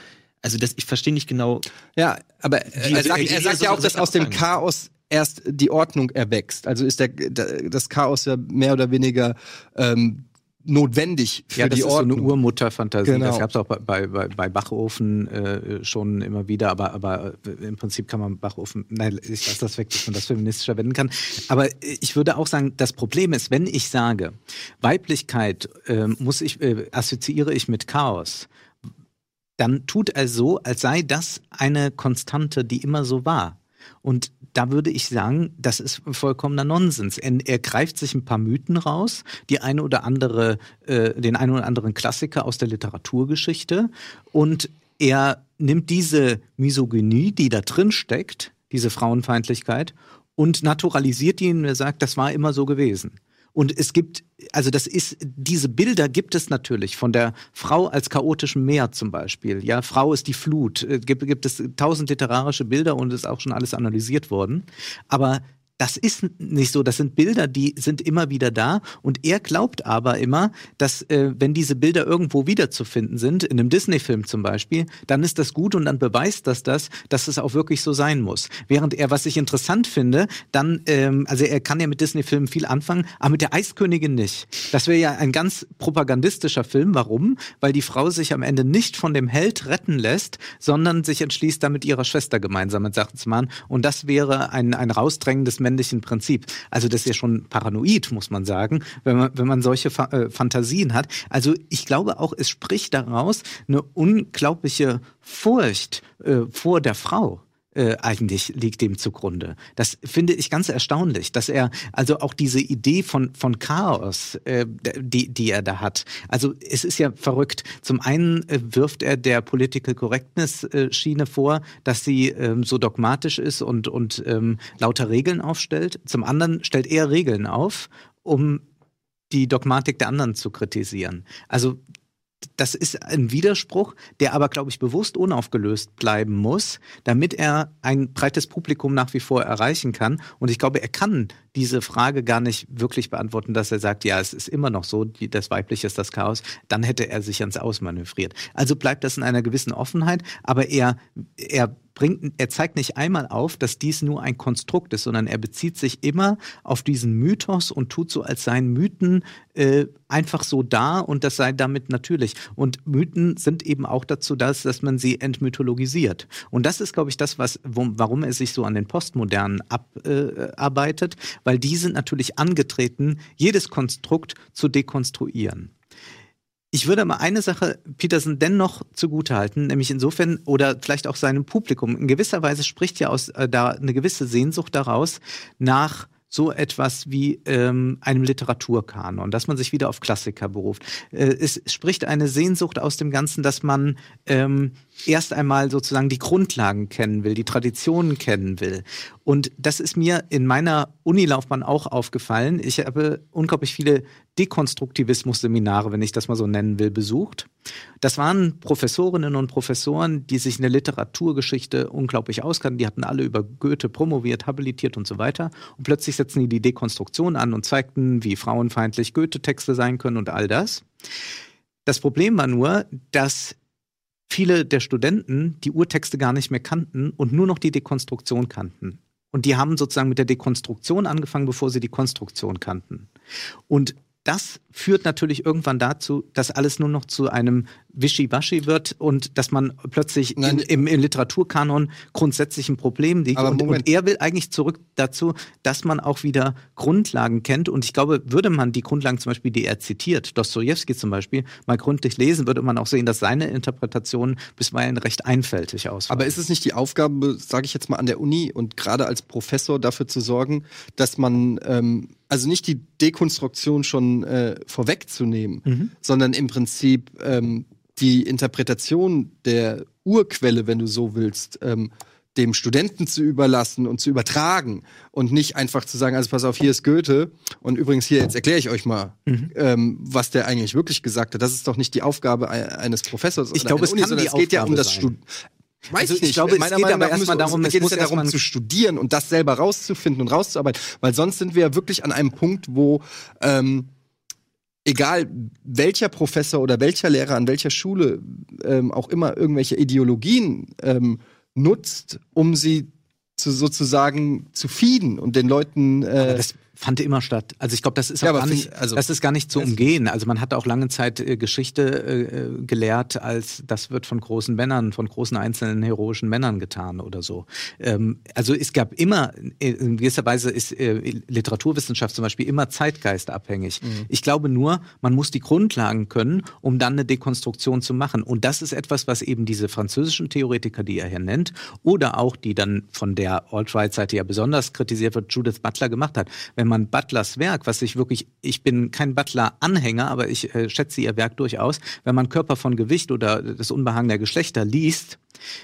Also das, ich verstehe nicht genau. Ja, aber äh, er sagt, er sagt ja auch, dass aus dem Chaos erst die Ordnung erwächst. Also ist der, das Chaos ja mehr oder weniger ähm, notwendig für ja, das die ist Ordnung. so eine Urmutterfantasie. Genau. Das gab es auch bei, bei, bei Bachofen äh, schon immer wieder, aber, aber äh, im Prinzip kann man Bachofen, nein, ich lasse das weg, dass man das feministisch verwenden kann. Aber ich würde auch sagen, das Problem ist, wenn ich sage, Weiblichkeit äh, muss ich, äh, assoziiere ich mit Chaos, dann tut er so, als sei das eine Konstante, die immer so war. Und da würde ich sagen, das ist vollkommener Nonsens. Er, er greift sich ein paar Mythen raus, die eine oder andere, äh, den einen oder anderen Klassiker aus der Literaturgeschichte und er nimmt diese Misogynie, die da drin steckt, diese Frauenfeindlichkeit, und naturalisiert ihn und er sagt, das war immer so gewesen. Und es gibt, also das ist, diese Bilder gibt es natürlich von der Frau als chaotischem Meer zum Beispiel. Ja, Frau ist die Flut. Äh, gibt, gibt es tausend literarische Bilder und ist auch schon alles analysiert worden. Aber das ist nicht so. Das sind Bilder, die sind immer wieder da. Und er glaubt aber immer, dass äh, wenn diese Bilder irgendwo wiederzufinden sind, in einem Disney-Film zum Beispiel, dann ist das gut und dann beweist das das, dass es auch wirklich so sein muss. Während er, was ich interessant finde, dann, ähm, also er kann ja mit Disney-Filmen viel anfangen, aber mit der Eiskönigin nicht. Das wäre ja ein ganz propagandistischer Film. Warum? Weil die Frau sich am Ende nicht von dem Held retten lässt, sondern sich entschließt, da mit ihrer Schwester gemeinsam Sachen zu machen. Und das wäre ein, ein Rausdrängen des männlichen Prinzip. Also das ist ja schon paranoid, muss man sagen, wenn man, wenn man solche Fa äh, Fantasien hat. Also ich glaube auch, es spricht daraus eine unglaubliche Furcht äh, vor der Frau äh, eigentlich liegt dem zugrunde. Das finde ich ganz erstaunlich, dass er also auch diese Idee von von Chaos, äh, die die er da hat. Also es ist ja verrückt. Zum einen äh, wirft er der Political Correctness äh, Schiene vor, dass sie ähm, so dogmatisch ist und und ähm, lauter Regeln aufstellt. Zum anderen stellt er Regeln auf, um die Dogmatik der anderen zu kritisieren. Also das ist ein Widerspruch, der aber, glaube ich, bewusst unaufgelöst bleiben muss, damit er ein breites Publikum nach wie vor erreichen kann. Und ich glaube, er kann diese Frage gar nicht wirklich beantworten, dass er sagt, ja, es ist immer noch so, die, das Weibliche ist das Chaos. Dann hätte er sich ans Ausmanövriert. Also bleibt das in einer gewissen Offenheit, aber er, er bringt, er zeigt nicht einmal auf, dass dies nur ein Konstrukt ist, sondern er bezieht sich immer auf diesen Mythos und tut so, als seien Mythen äh, einfach so da und das sei damit natürlich. Und Mythen sind eben auch dazu da, dass man sie entmythologisiert. Und das ist, glaube ich, das, was, wo, warum er sich so an den Postmodernen abarbeitet, äh, weil die sind natürlich angetreten, jedes Konstrukt zu dekonstruieren. Ich würde aber eine Sache Peterson dennoch zugutehalten, nämlich insofern oder vielleicht auch seinem Publikum. In gewisser Weise spricht ja aus äh, da eine gewisse Sehnsucht daraus nach so etwas wie ähm, einem Literaturkanon, dass man sich wieder auf Klassiker beruft. Äh, es spricht eine Sehnsucht aus dem Ganzen, dass man ähm, erst einmal sozusagen die Grundlagen kennen will, die Traditionen kennen will. Und das ist mir in meiner Unilaufbahn auch aufgefallen. Ich habe unglaublich viele Dekonstruktivismus-Seminare, wenn ich das mal so nennen will, besucht. Das waren Professorinnen und Professoren, die sich in der Literaturgeschichte unglaublich auskannten. Die hatten alle über Goethe promoviert, habilitiert und so weiter. Und plötzlich setzten die die Dekonstruktion an und zeigten, wie frauenfeindlich Goethe-Texte sein können und all das. Das Problem war nur, dass viele der Studenten die Urtexte gar nicht mehr kannten und nur noch die Dekonstruktion kannten. Und die haben sozusagen mit der Dekonstruktion angefangen, bevor sie die Konstruktion kannten. Und das führt natürlich irgendwann dazu, dass alles nur noch zu einem Wischiwaschi wird und dass man plötzlich in, im, im, Literaturkanon grundsätzlich ein Problem liegt. Und, und, er will eigentlich zurück dazu, dass man auch wieder Grundlagen kennt. Und ich glaube, würde man die Grundlagen zum Beispiel, die er zitiert, Dostoevsky zum Beispiel, mal gründlich lesen, würde man auch sehen, dass seine Interpretationen bisweilen recht einfältig ausfallen. Aber ist es nicht die Aufgabe, sage ich jetzt mal, an der Uni und gerade als Professor dafür zu sorgen, dass man ähm, also nicht die Dekonstruktion schon äh, vorwegzunehmen, mhm. sondern im Prinzip ähm, die Interpretation der Urquelle, wenn du so willst, ähm, dem Studenten zu überlassen und zu übertragen und nicht einfach zu sagen, also pass auf, hier ist Goethe und übrigens hier, jetzt erkläre ich euch mal, mhm. ähm, was der eigentlich wirklich gesagt hat. Das ist doch nicht die Aufgabe eines Professors. Ich glaube, es Uni, kann die es geht ja um das Studium. Weiß also, ich nicht. Ich glaube, Meiner es geht aber erstmal darum, es geht es ja darum zu studieren und das selber rauszufinden und rauszuarbeiten, weil sonst sind wir ja wirklich an einem Punkt, wo ähm, egal welcher Professor oder welcher Lehrer an welcher Schule ähm, auch immer irgendwelche Ideologien ähm, nutzt, um sie zu, sozusagen zu feeden und den Leuten. Äh, fand immer statt. Also ich glaube, das ist ja, gar nicht, also, das ist gar nicht zu umgehen. Also man hat auch lange Zeit äh, Geschichte äh, gelehrt, als das wird von großen Männern, von großen einzelnen heroischen Männern getan oder so. Ähm, also es gab immer, äh, in gewisser Weise ist äh, Literaturwissenschaft zum Beispiel immer zeitgeistabhängig. Mhm. Ich glaube nur, man muss die Grundlagen können, um dann eine Dekonstruktion zu machen. Und das ist etwas, was eben diese französischen Theoretiker, die er hier nennt, oder auch die dann von der Alt-Right-Seite ja besonders kritisiert wird, Judith Butler gemacht hat. Wenn wenn man Butlers Werk, was ich wirklich, ich bin kein Butler-Anhänger, aber ich äh, schätze ihr Werk durchaus, wenn man Körper von Gewicht oder das Unbehagen der Geschlechter liest,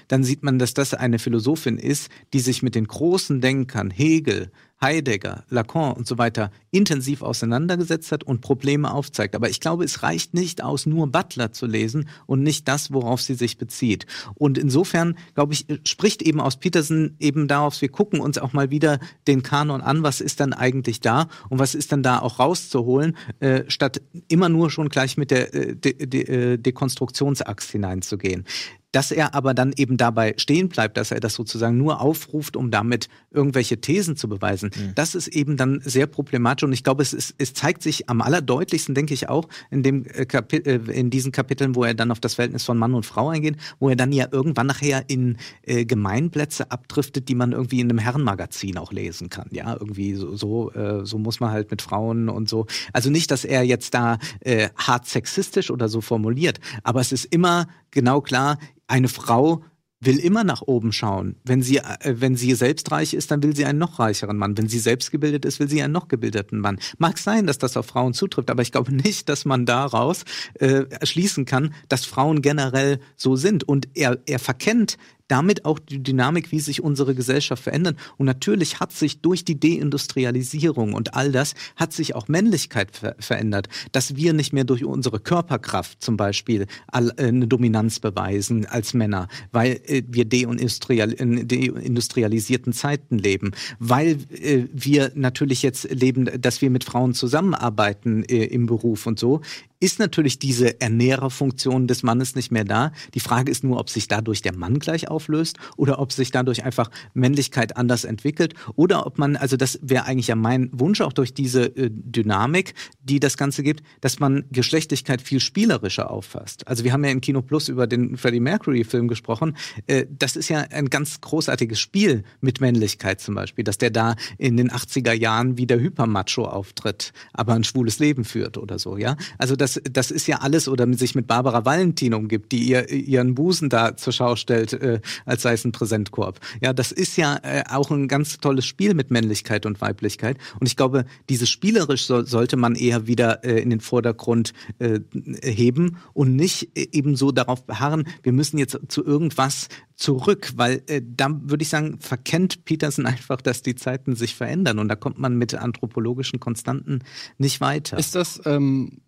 dann sieht man, dass das eine Philosophin ist, die sich mit den großen Denkern Hegel, Heidegger, Lacan und so weiter intensiv auseinandergesetzt hat und Probleme aufzeigt. Aber ich glaube, es reicht nicht aus, nur Butler zu lesen und nicht das, worauf sie sich bezieht. Und insofern, glaube ich, spricht eben aus Peterson eben darauf, wir gucken uns auch mal wieder den Kanon an, was ist dann eigentlich da und was ist dann da auch rauszuholen, äh, statt immer nur schon gleich mit der äh, De De De Dekonstruktionsaxt hineinzugehen. Dass er aber dann eben dabei stehen bleibt, dass er das sozusagen nur aufruft, um damit irgendwelche Thesen zu beweisen, mhm. das ist eben dann sehr problematisch. Und ich glaube, es, ist, es zeigt sich am allerdeutlichsten, denke ich auch, in, dem äh, Kapi äh, in diesen Kapiteln, wo er dann auf das Verhältnis von Mann und Frau eingeht, wo er dann ja irgendwann nachher in äh, Gemeinplätze abdriftet, die man irgendwie in einem Herrenmagazin auch lesen kann. Ja, irgendwie so, so, äh, so muss man halt mit Frauen und so. Also nicht, dass er jetzt da äh, hart sexistisch oder so formuliert, aber es ist immer genau klar, eine Frau will immer nach oben schauen. Wenn sie, äh, wenn sie selbst reich ist, dann will sie einen noch reicheren Mann. Wenn sie selbst gebildet ist, will sie einen noch gebildeten Mann. Mag sein, dass das auf Frauen zutrifft, aber ich glaube nicht, dass man daraus äh, schließen kann, dass Frauen generell so sind. Und er, er verkennt damit auch die Dynamik, wie sich unsere Gesellschaft verändert. Und natürlich hat sich durch die Deindustrialisierung und all das, hat sich auch Männlichkeit ver verändert. Dass wir nicht mehr durch unsere Körperkraft zum Beispiel äh, eine Dominanz beweisen als Männer, weil äh, wir deindustrial in deindustrialisierten Zeiten leben, weil äh, wir natürlich jetzt leben, dass wir mit Frauen zusammenarbeiten im Beruf und so, ist natürlich diese Ernährerfunktion des Mannes nicht mehr da. Die Frage ist nur, ob sich dadurch der Mann gleich auflöst oder ob sich dadurch einfach Männlichkeit anders entwickelt oder ob man, also das wäre eigentlich ja mein Wunsch auch durch diese äh, Dynamik, die das Ganze gibt, dass man Geschlechtlichkeit viel spielerischer auffasst. Also wir haben ja in Kino Plus über den Freddie Mercury Film gesprochen. Äh, das ist ja ein ganz großartiges Spiel mit Männlichkeit zum Beispiel, dass der da in den 80er Jahren wie der Hypermacho auftritt, aber ein schwules Leben führt oder so, ja. Also das das, das ist ja alles, oder sich mit Barbara Valentin umgibt, die ihr ihren Busen da zur Schau stellt, äh, als sei es ein Präsentkorb. Ja, das ist ja äh, auch ein ganz tolles Spiel mit Männlichkeit und Weiblichkeit. Und ich glaube, dieses spielerisch so, sollte man eher wieder äh, in den Vordergrund äh, heben und nicht äh, eben so darauf beharren, wir müssen jetzt zu irgendwas zurück, weil äh, da würde ich sagen, verkennt Peterson einfach, dass die Zeiten sich verändern und da kommt man mit anthropologischen Konstanten nicht weiter. Ist das ähm,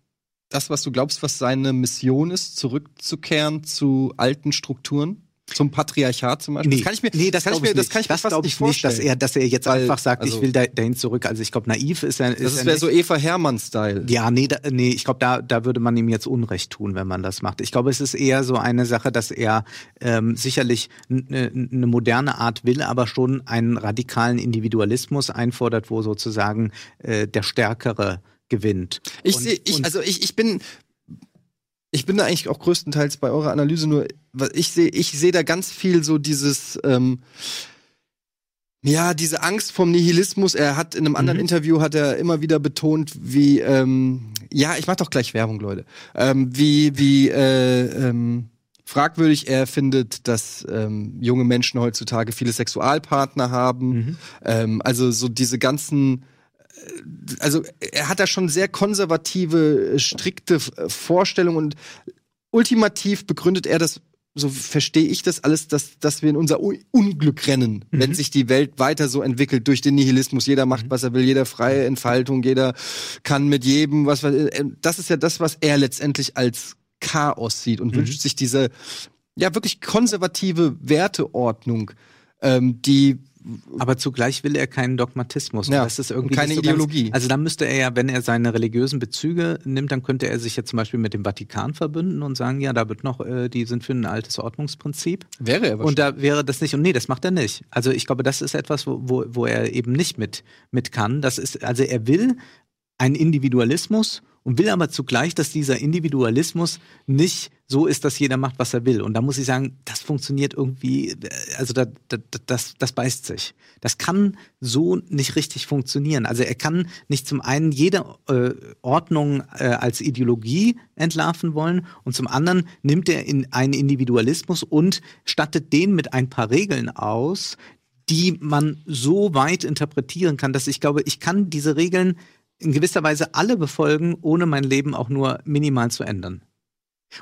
das, was du glaubst, was seine Mission ist, zurückzukehren zu alten Strukturen? Zum Patriarchat zum Beispiel? Nee, das kann ich mir, nee, das kann ich mir, das kann ich mir fast nicht vorstellen. Nicht, dass er, dass er jetzt Weil, einfach sagt, also, ich will da, dahin zurück. Also ich glaube, naiv ist er. Ist das wäre so Eva Hermann-Style. Ja, nee, da, nee, ich glaube, da, da würde man ihm jetzt Unrecht tun, wenn man das macht. Ich glaube, es ist eher so eine Sache, dass er ähm, sicherlich eine ne moderne Art will, aber schon einen radikalen Individualismus einfordert, wo sozusagen äh, der Stärkere gewinnt. Ich sehe, ich, also ich, ich bin, ich bin da eigentlich auch größtenteils bei eurer Analyse nur, ich sehe, ich sehe da ganz viel so dieses, ähm, ja, diese Angst vom Nihilismus. Er hat in einem anderen mhm. Interview hat er immer wieder betont, wie, ähm, ja, ich mach doch gleich Werbung, Leute, ähm, wie, wie, äh, ähm, fragwürdig er findet, dass ähm, junge Menschen heutzutage viele Sexualpartner haben. Mhm. Ähm, also so diese ganzen also er hat da schon sehr konservative, strikte Vorstellungen und ultimativ begründet er das so verstehe ich das alles, dass, dass wir in unser Unglück rennen, mhm. wenn sich die Welt weiter so entwickelt durch den Nihilismus. Jeder macht, mhm. was er will, jeder freie Entfaltung, jeder kann mit jedem, was, äh, das ist ja das, was er letztendlich als Chaos sieht und mhm. wünscht sich diese, ja, wirklich konservative Werteordnung, ähm, die aber zugleich will er keinen Dogmatismus. Ja, das ist irgendwie keine so Ideologie. Ganz, also dann müsste er ja, wenn er seine religiösen Bezüge nimmt, dann könnte er sich ja zum Beispiel mit dem Vatikan verbünden und sagen, ja, da wird noch, äh, die sind für ein altes Ordnungsprinzip. Wäre er. Und da wäre das nicht. Und nee, das macht er nicht. Also ich glaube, das ist etwas, wo, wo, wo er eben nicht mit, mit kann. Das ist, also er will einen Individualismus und will aber zugleich, dass dieser Individualismus nicht so ist, dass jeder macht, was er will. Und da muss ich sagen, das funktioniert irgendwie, also da, da, das, das beißt sich. Das kann so nicht richtig funktionieren. Also er kann nicht zum einen jede äh, Ordnung äh, als Ideologie entlarven wollen und zum anderen nimmt er in einen Individualismus und stattet den mit ein paar Regeln aus, die man so weit interpretieren kann, dass ich glaube, ich kann diese Regeln in gewisser Weise alle befolgen, ohne mein Leben auch nur minimal zu ändern.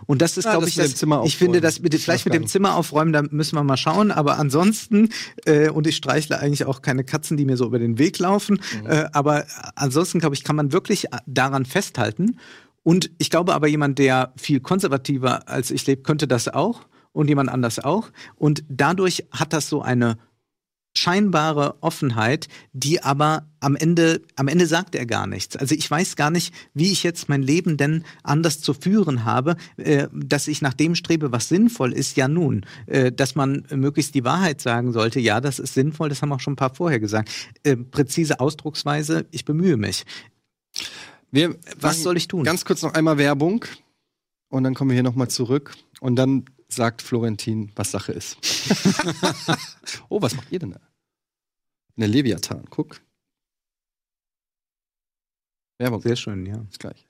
Und das ist, ja, glaube ich, das, ich finde, das mit, vielleicht mit dem Zimmer aufräumen, da müssen wir mal schauen. Aber ansonsten, äh, und ich streichle eigentlich auch keine Katzen, die mir so über den Weg laufen. Mhm. Äh, aber ansonsten, glaube ich, kann man wirklich daran festhalten. Und ich glaube aber, jemand, der viel konservativer als ich lebt, könnte das auch. Und jemand anders auch. Und dadurch hat das so eine scheinbare Offenheit, die aber am Ende, am Ende sagt er gar nichts. Also ich weiß gar nicht, wie ich jetzt mein Leben denn anders zu führen habe, äh, dass ich nach dem strebe, was sinnvoll ist, ja nun, äh, dass man möglichst die Wahrheit sagen sollte, ja, das ist sinnvoll, das haben auch schon ein paar vorher gesagt. Äh, präzise Ausdrucksweise, ich bemühe mich. Wir, was soll ich tun? Ganz kurz noch einmal Werbung und dann kommen wir hier nochmal zurück und dann sagt Florentin, was Sache ist. oh, was macht ihr denn da? Eine Leviathan, guck. Werbung. Sehr schön, ja. Bis gleich.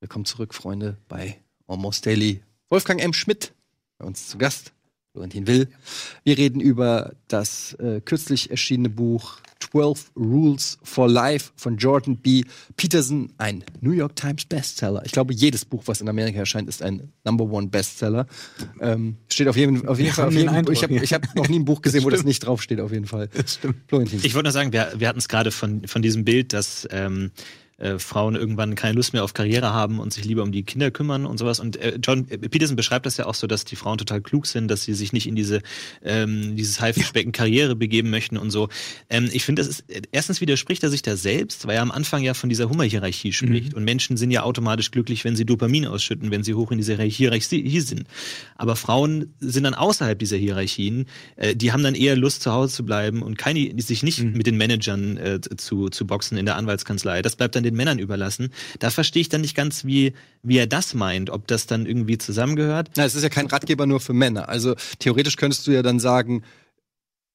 Willkommen zurück, Freunde, bei Almost Daily. Wolfgang M. Schmidt bei uns zu Gast. Florentin Will. Wir reden über das äh, kürzlich erschienene Buch 12 Rules for Life von Jordan B. Peterson, ein New York Times Bestseller. Ich glaube, jedes Buch, was in Amerika erscheint, ist ein Number One Bestseller. Ähm, steht auf jeden, auf jeden Fall. Auf jeden, Eindruck, ich habe hab noch nie ein Buch gesehen, wo das nicht draufsteht, auf jeden Fall. Das stimmt. Florentin. Ich wollte nur sagen, wir, wir hatten es gerade von, von diesem Bild, dass ähm, äh, Frauen irgendwann keine Lust mehr auf Karriere haben und sich lieber um die Kinder kümmern und sowas. Und äh, John Peterson beschreibt das ja auch so, dass die Frauen total klug sind, dass sie sich nicht in diese ähm, dieses Haifischbecken Karriere begeben möchten und so. Ähm, ich finde, das ist erstens widerspricht er sich da selbst, weil er am Anfang ja von dieser Hummerhierarchie spricht. Mhm. Und Menschen sind ja automatisch glücklich, wenn sie Dopamin ausschütten, wenn sie hoch in dieser Hierarchie sind. Aber Frauen sind dann außerhalb dieser Hierarchien. Äh, die haben dann eher Lust, zu Hause zu bleiben und keine, sich nicht mhm. mit den Managern äh, zu, zu boxen in der Anwaltskanzlei. Das bleibt dann dann den Männern überlassen. Da verstehe ich dann nicht ganz, wie, wie er das meint, ob das dann irgendwie zusammengehört. Na, es ist ja kein Ratgeber nur für Männer. Also theoretisch könntest du ja dann sagen,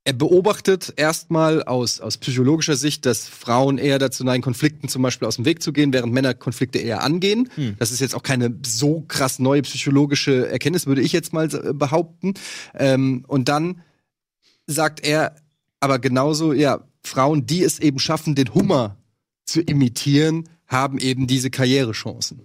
er beobachtet erstmal aus, aus psychologischer Sicht, dass Frauen eher dazu neigen, Konflikten zum Beispiel aus dem Weg zu gehen, während Männer Konflikte eher angehen. Hm. Das ist jetzt auch keine so krass neue psychologische Erkenntnis, würde ich jetzt mal behaupten. Ähm, und dann sagt er aber genauso, ja, Frauen, die es eben schaffen, den Hummer zu imitieren, haben eben diese Karrierechancen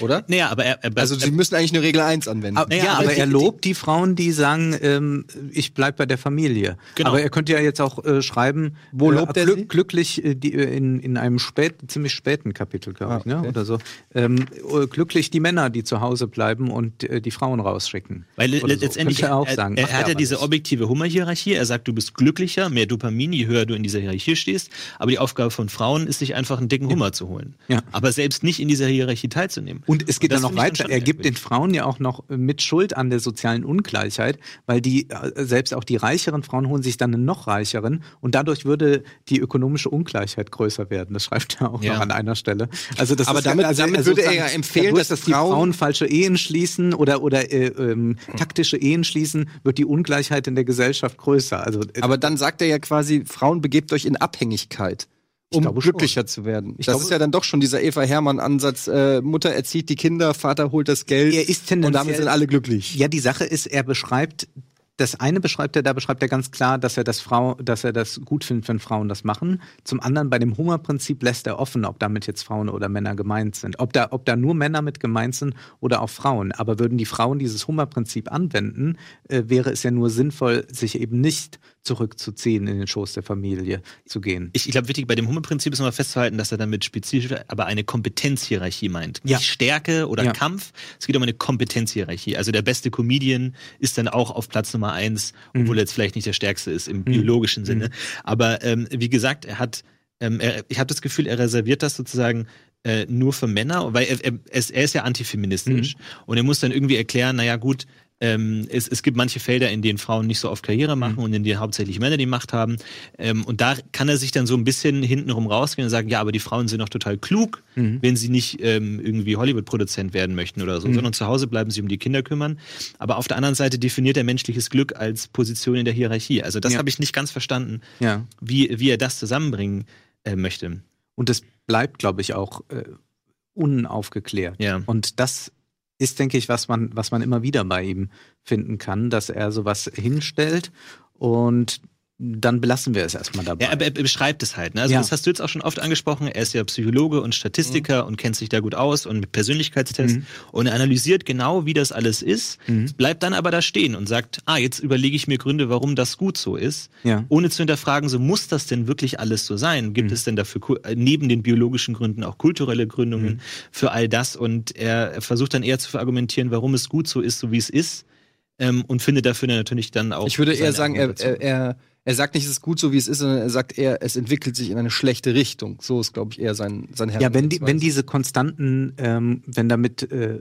oder? Naja, aber er, er also sie müssen eigentlich nur Regel 1 anwenden. Aber, naja, ja, aber, aber er lobt die, Frauen, die sagen, ähm, ich bleib bei der Familie. Genau. Aber er könnte ja jetzt auch äh, schreiben, wo äh, lobt er glück, glücklich äh, die, äh, in, in einem spät, ziemlich späten Kapitel, glaube ah, ich, ne? oder so. Ähm, äh, glücklich die Männer, die zu Hause bleiben und äh, die Frauen rausschicken. Weil letztendlich er auch sagen. Er, er hat ja diese objektive Hummerhierarchie. Er sagt, du bist glücklicher, mehr Dopamin, je höher du in dieser Hierarchie stehst. Aber die Aufgabe von Frauen ist, sich einfach einen dicken Hummer ja. zu holen. Ja. Aber selbst nicht in dieser Hierarchie teilzunehmen. Und es geht und dann noch weiter weiter. Er gibt den Frauen ja auch noch mit Schuld an der sozialen Ungleichheit, weil die, äh, selbst auch die reicheren Frauen holen sich dann einen noch reicheren und dadurch würde die ökonomische Ungleichheit größer werden. Das schreibt er auch ja. noch an einer Stelle. Also das Aber damit, also, damit würde er ja empfehlen, dass, dass die Frauen falsche Ehen schließen oder, oder äh, ähm, taktische Ehen schließen, wird die Ungleichheit in der Gesellschaft größer. Also, äh, Aber dann sagt er ja quasi, Frauen begebt euch in Abhängigkeit um glücklicher schon. zu werden. Ich das glaube, ist ja dann doch schon dieser Eva Hermann-Ansatz. Äh, Mutter erzieht die Kinder, Vater holt das Geld er ist und damit sind alle glücklich. Ja, die Sache ist, er beschreibt das eine beschreibt er, da beschreibt er ganz klar, dass er das Frau, dass er das gut findet, wenn Frauen das machen. Zum anderen bei dem Hungerprinzip lässt er offen, ob damit jetzt Frauen oder Männer gemeint sind. Ob da, ob da nur Männer mit gemeint sind oder auch Frauen. Aber würden die Frauen dieses Hungerprinzip anwenden, äh, wäre es ja nur sinnvoll, sich eben nicht zurückzuziehen, in den Schoß der Familie zu gehen. Ich, ich glaube, wichtig bei dem Hummelprinzip ist nochmal festzuhalten, dass er damit spezifisch aber eine Kompetenzhierarchie meint. Ja. Nicht Stärke oder ja. Kampf, es geht um eine Kompetenzhierarchie. Also der beste Comedian ist dann auch auf Platz Nummer eins, obwohl mhm. er jetzt vielleicht nicht der Stärkste ist im mhm. biologischen mhm. Sinne. Aber ähm, wie gesagt, er hat, ähm, er, ich habe das Gefühl, er reserviert das sozusagen äh, nur für Männer, weil er, er, er ist ja antifeministisch. Mhm. Und er muss dann irgendwie erklären, naja gut, ähm, es, es gibt manche Felder, in denen Frauen nicht so oft Karriere machen mhm. und in denen hauptsächlich Männer die Macht haben. Ähm, und da kann er sich dann so ein bisschen hintenrum rausgehen und sagen, ja, aber die Frauen sind doch total klug, mhm. wenn sie nicht ähm, irgendwie Hollywood-Produzent werden möchten oder so, mhm. sondern zu Hause bleiben sie um die Kinder kümmern. Aber auf der anderen Seite definiert er menschliches Glück als Position in der Hierarchie. Also das ja. habe ich nicht ganz verstanden, ja. wie, wie er das zusammenbringen äh, möchte. Und es bleibt, glaube ich, auch äh, unaufgeklärt. Ja. Und das ist, denke ich, was man, was man immer wieder bei ihm finden kann, dass er sowas hinstellt. Und dann belassen wir es erstmal dabei. Ja, aber er beschreibt es halt. Ne? Also ja. das hast du jetzt auch schon oft angesprochen. Er ist ja Psychologe und Statistiker mhm. und kennt sich da gut aus und mit Persönlichkeitstests mhm. und er analysiert genau, wie das alles ist, mhm. bleibt dann aber da stehen und sagt, ah, jetzt überlege ich mir Gründe, warum das gut so ist, ja. ohne zu hinterfragen, so muss das denn wirklich alles so sein? Gibt mhm. es denn dafür äh, neben den biologischen Gründen auch kulturelle Gründungen mhm. für all das? Und er versucht dann eher zu verargumentieren, warum es gut so ist, so wie es ist. Ähm, und findet dafür natürlich dann auch. Ich würde eher sagen, er, er, er er sagt nicht, es ist gut so, wie es ist, sondern er sagt eher, es entwickelt sich in eine schlechte Richtung. So ist, glaube ich, eher sein, sein Herr. Ja, wenn, die, wenn diese Konstanten, ähm, wenn damit äh,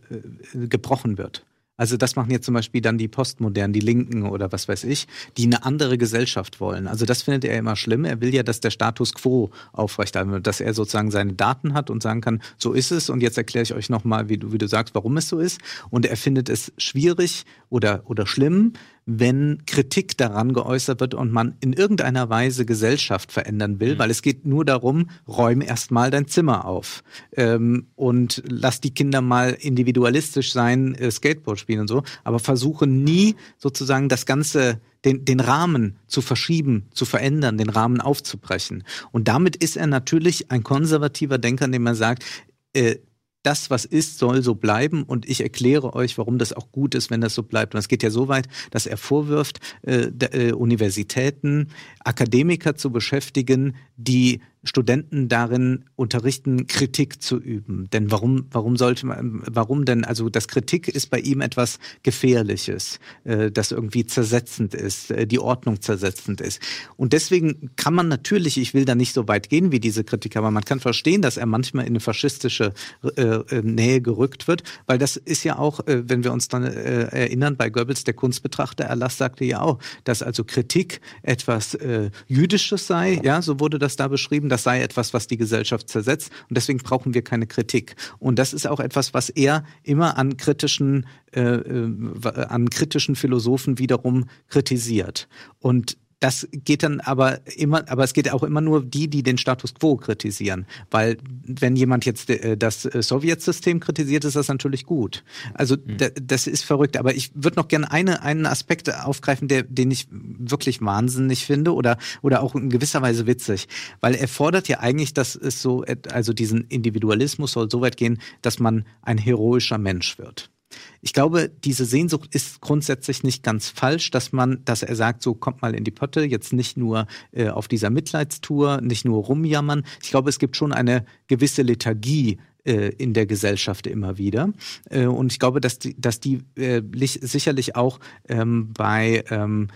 gebrochen wird. Also das machen jetzt zum Beispiel dann die Postmodernen, die Linken oder was weiß ich, die eine andere Gesellschaft wollen. Also das findet er immer schlimm. Er will ja, dass der Status quo aufrechterhalten wird, dass er sozusagen seine Daten hat und sagen kann, so ist es und jetzt erkläre ich euch nochmal, wie du, wie du sagst, warum es so ist. Und er findet es schwierig oder, oder schlimm, wenn Kritik daran geäußert wird und man in irgendeiner Weise Gesellschaft verändern will, mhm. weil es geht nur darum, räum erstmal dein Zimmer auf ähm, und lass die Kinder mal individualistisch sein, äh, Skateboard spielen und so, aber versuche nie sozusagen das Ganze den, den Rahmen zu verschieben, zu verändern, den Rahmen aufzubrechen. Und damit ist er natürlich ein konservativer Denker, indem er sagt, äh, das, was ist, soll so bleiben und ich erkläre euch, warum das auch gut ist, wenn das so bleibt. Und es geht ja so weit, dass er vorwirft, äh, äh, Universitäten, Akademiker zu beschäftigen, die Studenten darin unterrichten, Kritik zu üben. Denn warum, warum sollte man, warum denn? Also das Kritik ist bei ihm etwas Gefährliches, äh, das irgendwie zersetzend ist, äh, die Ordnung zersetzend ist. Und deswegen kann man natürlich, ich will da nicht so weit gehen wie diese Kritik, aber man kann verstehen, dass er manchmal in eine faschistische äh, äh Nähe gerückt wird, weil das ist ja auch, äh, wenn wir uns dann äh, erinnern, bei Goebbels, der Kunstbetrachter, Erlass sagte ja auch, dass also Kritik etwas Jüdisches sei, ja, so wurde das da beschrieben, das sei etwas, was die Gesellschaft zersetzt und deswegen brauchen wir keine Kritik. Und das ist auch etwas, was er immer an kritischen, äh, äh an kritischen Philosophen wiederum kritisiert. Und das geht dann aber immer, aber es geht auch immer nur die, die den Status quo kritisieren. Weil wenn jemand jetzt äh, das äh, Sowjetsystem kritisiert, ist das natürlich gut. Also mhm. das ist verrückt. Aber ich würde noch gerne eine, einen Aspekt aufgreifen, der, den ich wirklich wahnsinnig finde oder, oder auch in gewisser Weise witzig. Weil er fordert ja eigentlich, dass es so, also diesen Individualismus soll so weit gehen, dass man ein heroischer Mensch wird. Ich glaube, diese Sehnsucht ist grundsätzlich nicht ganz falsch, dass man, dass er sagt, so kommt mal in die Potte, jetzt nicht nur äh, auf dieser Mitleidstour, nicht nur rumjammern. Ich glaube, es gibt schon eine gewisse Lethargie in der Gesellschaft immer wieder. Äh, und ich glaube, dass die, dass die äh, sicherlich auch ähm, bei ähm,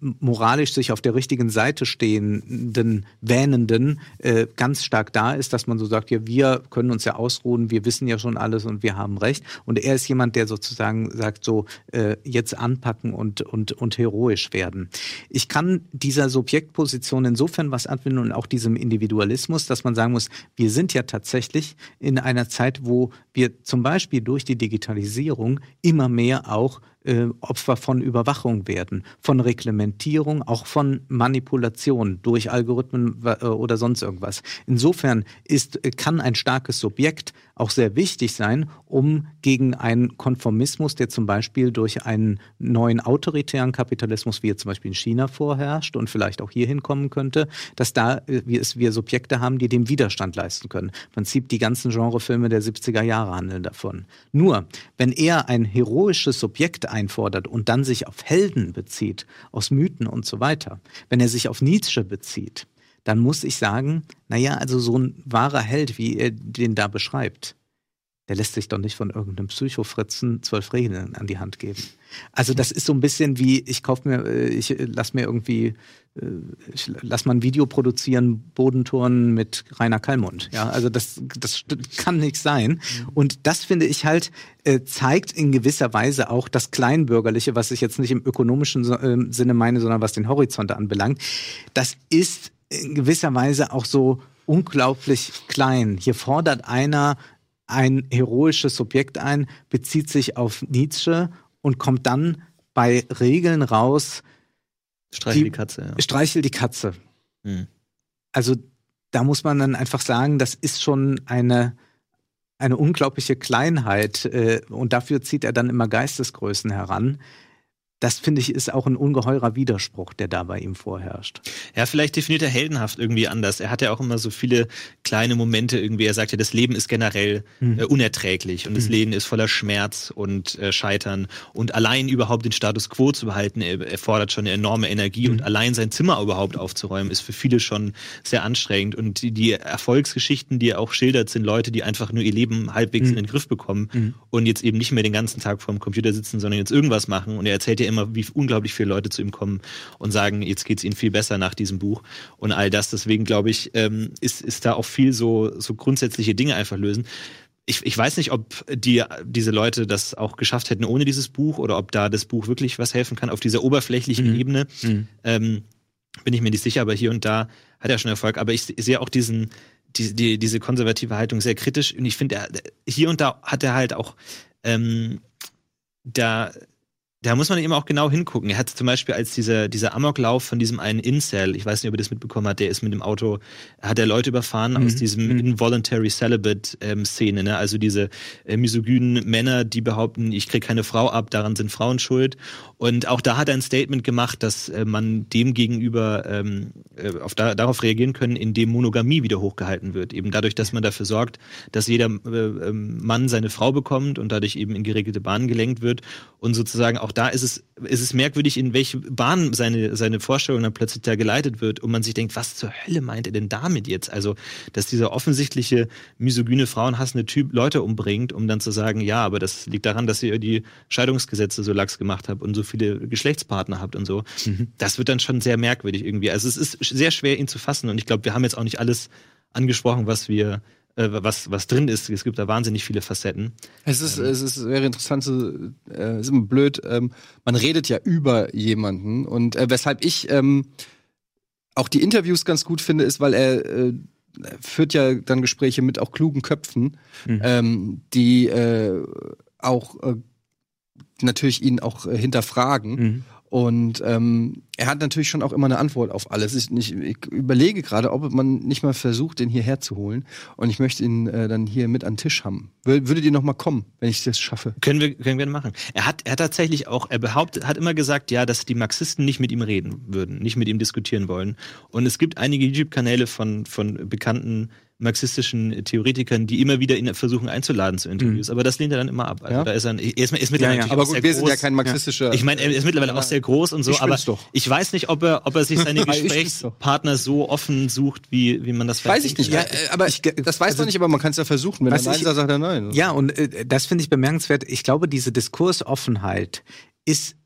moralisch sich auf der richtigen Seite stehenden Wähnenden äh, ganz stark da ist, dass man so sagt, ja, wir können uns ja ausruhen, wir wissen ja schon alles und wir haben recht. Und er ist jemand, der sozusagen sagt, so äh, jetzt anpacken und, und, und heroisch werden. Ich kann dieser Subjektposition insofern was anwenden und auch diesem Individualismus, dass man sagen muss, wir sind ja tatsächlich einer Zeit, wo wir zum Beispiel durch die Digitalisierung immer mehr auch äh, Opfer von Überwachung werden, von Reglementierung, auch von Manipulation durch Algorithmen äh, oder sonst irgendwas. Insofern ist, äh, kann ein starkes Subjekt auch sehr wichtig sein, um gegen einen Konformismus, der zum Beispiel durch einen neuen autoritären Kapitalismus, wie er zum Beispiel in China vorherrscht und vielleicht auch hier hinkommen könnte, dass da äh, wir, wir Subjekte haben, die dem Widerstand leisten können. Im Prinzip die ganzen Genrefilme der 70er Jahre handeln davon. Nur, wenn er ein heroisches Subjekt einfordert und dann sich auf Helden bezieht, aus Mythen und so weiter, wenn er sich auf Nietzsche bezieht, dann muss ich sagen, naja, also so ein wahrer Held, wie er den da beschreibt, der lässt sich doch nicht von irgendeinem Psychofritzen zwölf Regeln an die Hand geben. Also das ist so ein bisschen wie, ich kauf mir, äh, ich lass mir irgendwie, äh, ich lass mal ein Video produzieren, Bodentouren mit Rainer Kallmund. Ja, also das, das kann nicht sein. Und das finde ich halt, äh, zeigt in gewisser Weise auch das Kleinbürgerliche, was ich jetzt nicht im ökonomischen Sinne meine, sondern was den Horizont anbelangt. Das ist in gewisser Weise auch so unglaublich klein. Hier fordert einer ein heroisches Subjekt ein, bezieht sich auf Nietzsche und kommt dann bei Regeln raus. Streichel die, die Katze, ja. Streichel die Katze. Hm. Also da muss man dann einfach sagen, das ist schon eine, eine unglaubliche Kleinheit äh, und dafür zieht er dann immer Geistesgrößen heran das finde ich ist auch ein ungeheurer Widerspruch, der da bei ihm vorherrscht. Ja, vielleicht definiert er heldenhaft irgendwie anders. Er hat ja auch immer so viele kleine Momente irgendwie. Er sagt ja, das Leben ist generell mhm. äh, unerträglich und mhm. das Leben ist voller Schmerz und äh, Scheitern und allein überhaupt den Status quo zu behalten, erfordert schon eine enorme Energie mhm. und allein sein Zimmer überhaupt aufzuräumen ist für viele schon sehr anstrengend und die, die Erfolgsgeschichten, die er auch schildert, sind Leute, die einfach nur ihr Leben halbwegs mhm. in den Griff bekommen mhm. und jetzt eben nicht mehr den ganzen Tag vor dem Computer sitzen, sondern jetzt irgendwas machen und er erzählt ja immer, wie unglaublich viele Leute zu ihm kommen und sagen, jetzt geht es ihnen viel besser nach diesem Buch und all das. Deswegen glaube ich, ähm, ist, ist da auch viel so, so grundsätzliche Dinge einfach lösen. Ich, ich weiß nicht, ob die, diese Leute das auch geschafft hätten ohne dieses Buch oder ob da das Buch wirklich was helfen kann auf dieser oberflächlichen mhm. Ebene. Mhm. Ähm, bin ich mir nicht sicher, aber hier und da hat er schon Erfolg. Aber ich, ich sehe auch diesen, die, die, diese konservative Haltung sehr kritisch. Und ich finde, hier und da hat er halt auch ähm, da da muss man eben auch genau hingucken. Er hat zum Beispiel als dieser, dieser Amoklauf von diesem einen Incel, ich weiß nicht, ob ihr das mitbekommen habt, der ist mit dem Auto, hat er Leute überfahren mhm. aus diesem mhm. Involuntary Celibate ähm, Szene, ne? also diese äh, misogynen Männer, die behaupten, ich krieg keine Frau ab, daran sind Frauen schuld. Und auch da hat er ein Statement gemacht, dass äh, man dem gegenüber ähm, äh, auf da, darauf reagieren können, indem Monogamie wieder hochgehalten wird. Eben dadurch, dass man dafür sorgt, dass jeder äh, ähm, Mann seine Frau bekommt und dadurch eben in geregelte Bahnen gelenkt wird und sozusagen auch auch da ist es, ist es merkwürdig, in welche Bahn seine, seine Vorstellung dann plötzlich da geleitet wird und man sich denkt, was zur Hölle meint er denn damit jetzt? Also, dass dieser offensichtliche misogyne, frauenhassende Typ Leute umbringt, um dann zu sagen, ja, aber das liegt daran, dass ihr die Scheidungsgesetze so lax gemacht habt und so viele Geschlechtspartner habt und so. Mhm. Das wird dann schon sehr merkwürdig irgendwie. Also, es ist sehr schwer, ihn zu fassen und ich glaube, wir haben jetzt auch nicht alles angesprochen, was wir äh, was, was drin ist. Es gibt da wahnsinnig viele Facetten. Es ist, ähm. es ist wäre interessant, zu, äh, ist immer blöd, ähm, man redet ja über jemanden und äh, weshalb ich ähm, auch die Interviews ganz gut finde, ist, weil er äh, führt ja dann Gespräche mit auch klugen Köpfen, mhm. ähm, die äh, auch äh, natürlich ihn auch hinterfragen. Mhm. Und ähm, er hat natürlich schon auch immer eine Antwort auf alles. Ich, ich, überlege gerade, ob man nicht mal versucht, den hierher zu holen. Und ich möchte ihn äh, dann hier mit an den Tisch haben. Würdet ihr noch mal kommen, wenn ich das schaffe? Können wir, können wir machen. Er hat, er hat tatsächlich auch, er behauptet, hat immer gesagt, ja, dass die Marxisten nicht mit ihm reden würden, nicht mit ihm diskutieren wollen. Und es gibt einige YouTube-Kanäle von, von bekannten marxistischen Theoretikern, die immer wieder ihn versuchen einzuladen zu Interviews. Mhm. Aber das lehnt er dann immer ab. Also ja? da ist er, er ist, er ist mittlerweile ja, ja. Aber gut, wir groß. sind ja kein marxistischer. Ich meine, er ist mittlerweile auch sehr groß und so, ich aber doch. ich weiß nicht, ob er, ob er sich seine Gesprächspartner so offen sucht, wie, wie man das Weiß ich nicht. Ja, aber ich, das weiß also, doch nicht, aber man kann es ja versuchen. Wenn er Nein sagt, sagt er Nein. Ja, und äh, das finde ich bemerkenswert. Ich glaube, diese Diskursoffenheit ist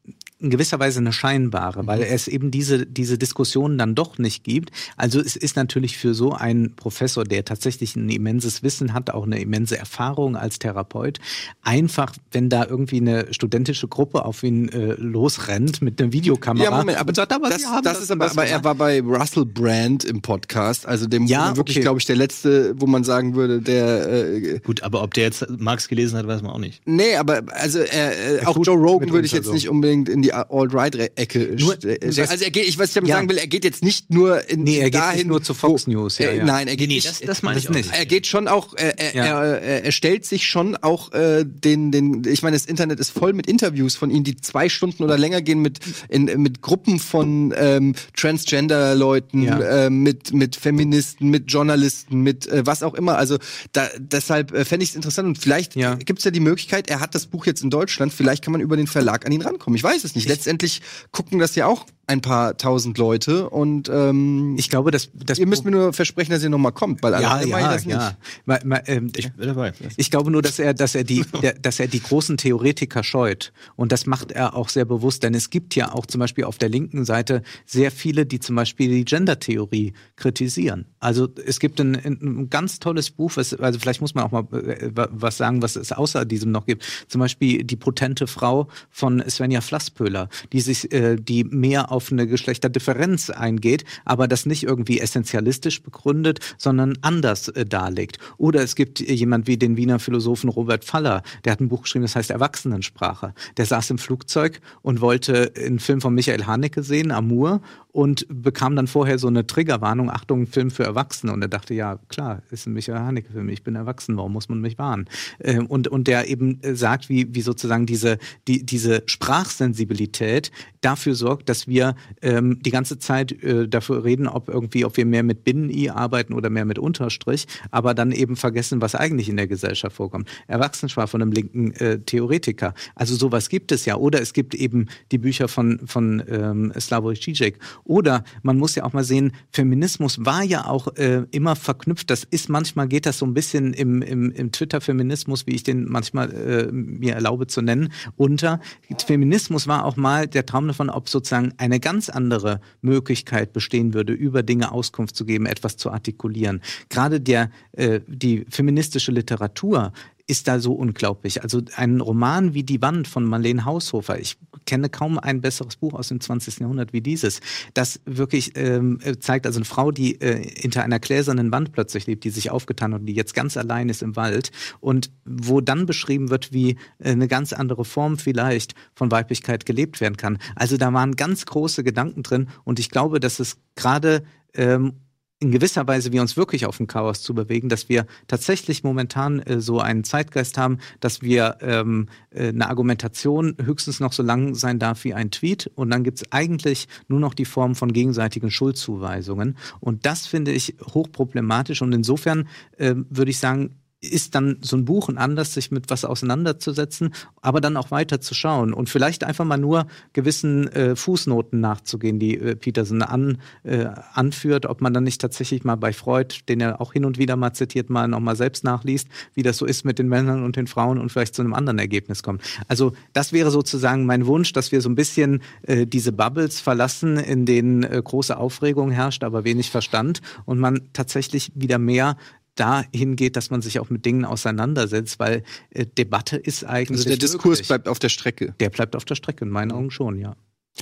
in gewisser Weise eine scheinbare, mhm. weil es eben diese, diese Diskussionen dann doch nicht gibt. Also es ist natürlich für so einen Professor, der tatsächlich ein immenses Wissen hat, auch eine immense Erfahrung als Therapeut, einfach, wenn da irgendwie eine studentische Gruppe auf ihn äh, losrennt mit einer Videokamera. Ja, Moment, aber sagt, aber das, das, das ist aber, aber er war bei Russell Brand im Podcast, also dem ja, wirklich, okay. glaube ich, der letzte, wo man sagen würde, der äh, Gut, aber ob der jetzt Marx gelesen hat, weiß man auch nicht. Nee, aber also äh, auch Joe Rogan würde ich jetzt also. nicht unbedingt in die Alt-Right-Ecke. Also er geht, ich was ich damit ja. sagen will, er geht jetzt nicht nur in nee, er geht dahin, nicht nur zu Fox News. Ja, ja. Nein, er geht nee, nicht. Das, das meine ich nicht. Er geht schon auch, er, er, er, er stellt sich schon auch äh, den, den, ich meine, das Internet ist voll mit Interviews von ihm, die zwei Stunden oder länger gehen mit in, mit Gruppen von ähm, Transgender-Leuten, äh, mit mit Feministen, mit Journalisten, mit äh, was auch immer. Also da, deshalb äh, fände ich es interessant und vielleicht ja. gibt es ja die Möglichkeit, er hat das Buch jetzt in Deutschland, vielleicht kann man über den Verlag an ihn rankommen. Ich weiß es nicht. Letztendlich gucken das ja auch ein paar tausend Leute und ähm, ich glaube, dass das ihr müsst mir nur versprechen, dass ihr noch mal kommt, weil ja, ja, ja, das ja. Mal, mal, ähm, ich bin dabei. Ich glaube nur, dass er, dass er die, der, dass er die großen Theoretiker scheut und das macht er auch sehr bewusst, denn es gibt ja auch zum Beispiel auf der linken Seite sehr viele, die zum Beispiel die Gender-Theorie kritisieren. Also es gibt ein, ein ganz tolles Buch, was, also vielleicht muss man auch mal äh, was sagen, was es außer diesem noch gibt. Zum Beispiel die potente Frau von Svenja Flasspöhler, die sich, äh, die mehr auf eine Geschlechterdifferenz eingeht, aber das nicht irgendwie essentialistisch begründet, sondern anders äh, darlegt. Oder es gibt jemand wie den Wiener Philosophen Robert Faller, der hat ein Buch geschrieben, das heißt Erwachsenensprache. Der saß im Flugzeug und wollte einen Film von Michael Haneke sehen, Amour, und bekam dann vorher so eine Triggerwarnung, Achtung, Film für Erwachsene. Und er dachte, ja, klar, ist ein Michael Haneke-Film, ich bin erwachsen, warum muss man mich warnen? Ähm, und, und der eben äh, sagt, wie, wie sozusagen diese, die, diese Sprachsensibilität dafür sorgt, dass wir ähm, die ganze Zeit äh, dafür reden, ob irgendwie, ob wir mehr mit Binnen-I arbeiten oder mehr mit Unterstrich, aber dann eben vergessen, was eigentlich in der Gesellschaft vorkommt. Erwachsenensprache von einem linken äh, Theoretiker. Also sowas gibt es ja. Oder es gibt eben die Bücher von, von ähm, Slavoj Žižek oder man muss ja auch mal sehen, Feminismus war ja auch äh, immer verknüpft. Das ist manchmal geht das so ein bisschen im, im, im Twitter-Feminismus, wie ich den manchmal äh, mir erlaube zu nennen, unter. Feminismus war auch mal der Traum davon, ob sozusagen eine ganz andere Möglichkeit bestehen würde, über Dinge Auskunft zu geben, etwas zu artikulieren. Gerade der, äh, die feministische Literatur ist da so unglaublich. Also ein Roman wie Die Wand von Marlene Haushofer, ich kenne kaum ein besseres Buch aus dem 20. Jahrhundert wie dieses, das wirklich ähm, zeigt, also eine Frau, die äh, hinter einer gläsernen Wand plötzlich lebt, die sich aufgetan hat und die jetzt ganz allein ist im Wald und wo dann beschrieben wird, wie äh, eine ganz andere Form vielleicht von Weiblichkeit gelebt werden kann. Also da waren ganz große Gedanken drin und ich glaube, dass es gerade ähm, in gewisser Weise wir uns wirklich auf ein Chaos zu bewegen, dass wir tatsächlich momentan äh, so einen Zeitgeist haben, dass wir ähm, äh, eine Argumentation höchstens noch so lang sein darf wie ein Tweet. Und dann gibt es eigentlich nur noch die Form von gegenseitigen Schuldzuweisungen. Und das finde ich hochproblematisch. Und insofern äh, würde ich sagen, ist dann so ein Buch ein Anlass, sich mit was auseinanderzusetzen, aber dann auch weiter zu schauen und vielleicht einfach mal nur gewissen äh, Fußnoten nachzugehen, die äh, Peterson an, äh, anführt, ob man dann nicht tatsächlich mal bei Freud, den er auch hin und wieder mal zitiert, mal nochmal selbst nachliest, wie das so ist mit den Männern und den Frauen und vielleicht zu einem anderen Ergebnis kommt. Also das wäre sozusagen mein Wunsch, dass wir so ein bisschen äh, diese Bubbles verlassen, in denen äh, große Aufregung herrscht, aber wenig Verstand und man tatsächlich wieder mehr dahin geht, dass man sich auch mit Dingen auseinandersetzt, weil äh, Debatte ist eigentlich. Also der Diskurs möglich. bleibt auf der Strecke. Der bleibt auf der Strecke, in meinen Augen schon, ja.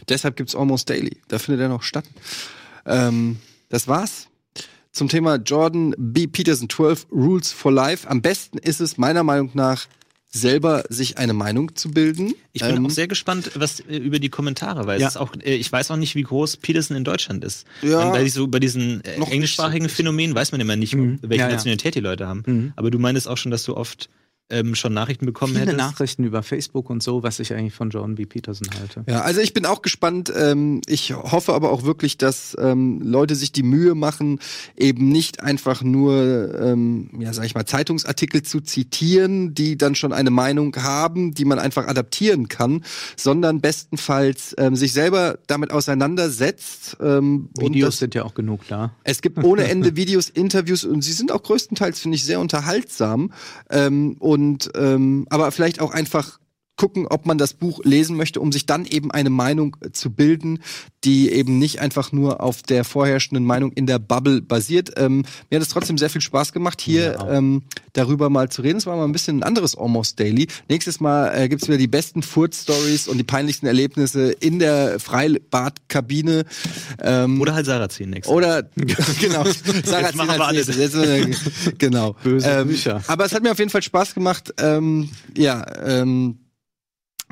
Deshalb gibt's Almost Daily. Da findet er noch statt. Ähm, das war's zum Thema Jordan B. Peterson 12 Rules for Life. Am besten ist es meiner Meinung nach selber sich eine Meinung zu bilden. Ich bin ähm, auch sehr gespannt, was äh, über die Kommentare, weil ja. es auch, äh, ich weiß auch nicht, wie groß Peterson in Deutschland ist. Ja, bei, so, bei diesen äh, englischsprachigen so Phänomen weiß man immer nicht, mhm. welche ja, Nationalität die Leute haben. Mhm. Aber du meinst auch schon, dass du oft ähm, schon Nachrichten bekommen Viele hättest? Nachrichten über Facebook und so, was ich eigentlich von John B. Peterson halte. Ja, also ich bin auch gespannt. Ähm, ich hoffe aber auch wirklich, dass ähm, Leute sich die Mühe machen, eben nicht einfach nur, ähm, ja, sag ich mal, Zeitungsartikel zu zitieren, die dann schon eine Meinung haben, die man einfach adaptieren kann, sondern bestenfalls ähm, sich selber damit auseinandersetzt. Ähm, Videos das, sind ja auch genug da. Es gibt ohne Ende Videos, Interviews und sie sind auch größtenteils, finde ich, sehr unterhaltsam. Ähm, und und ähm, aber vielleicht auch einfach gucken, ob man das Buch lesen möchte, um sich dann eben eine Meinung äh, zu bilden, die eben nicht einfach nur auf der vorherrschenden Meinung in der Bubble basiert. Ähm, mir hat es trotzdem sehr viel Spaß gemacht, hier ja. ähm, darüber mal zu reden. Es war mal ein bisschen ein anderes Almost Daily. Nächstes Mal äh, gibt's wieder die besten Furz-Stories und die peinlichsten Erlebnisse in der Freibadkabine. Ähm, oder halt Sarah ziehen nächstes Oder, genau, Sarah machen wir alles. Jetzt, äh, genau. Böse ähm, Bücher. Aber es hat mir auf jeden Fall Spaß gemacht. Ähm, ja, ähm,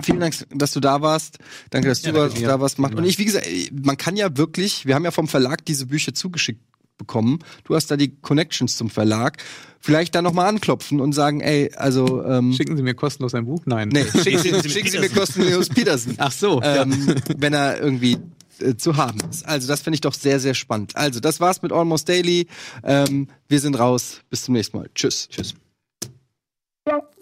Vielen Dank, dass du da warst. Danke, dass du ja, danke da warst. Und ich, wie gesagt, man kann ja wirklich, wir haben ja vom Verlag diese Bücher zugeschickt bekommen. Du hast da die Connections zum Verlag. Vielleicht da nochmal anklopfen und sagen, ey, also ähm, schicken Sie mir kostenlos ein Buch? Nein. Nee, schicken Sie, schicken Sie mir kostenlos Peterson. Ach so. Ähm, ja. Wenn er irgendwie äh, zu haben ist. Also das finde ich doch sehr, sehr spannend. Also das war's mit Almost Daily. Ähm, wir sind raus. Bis zum nächsten Mal. Tschüss. Tschüss. Wow.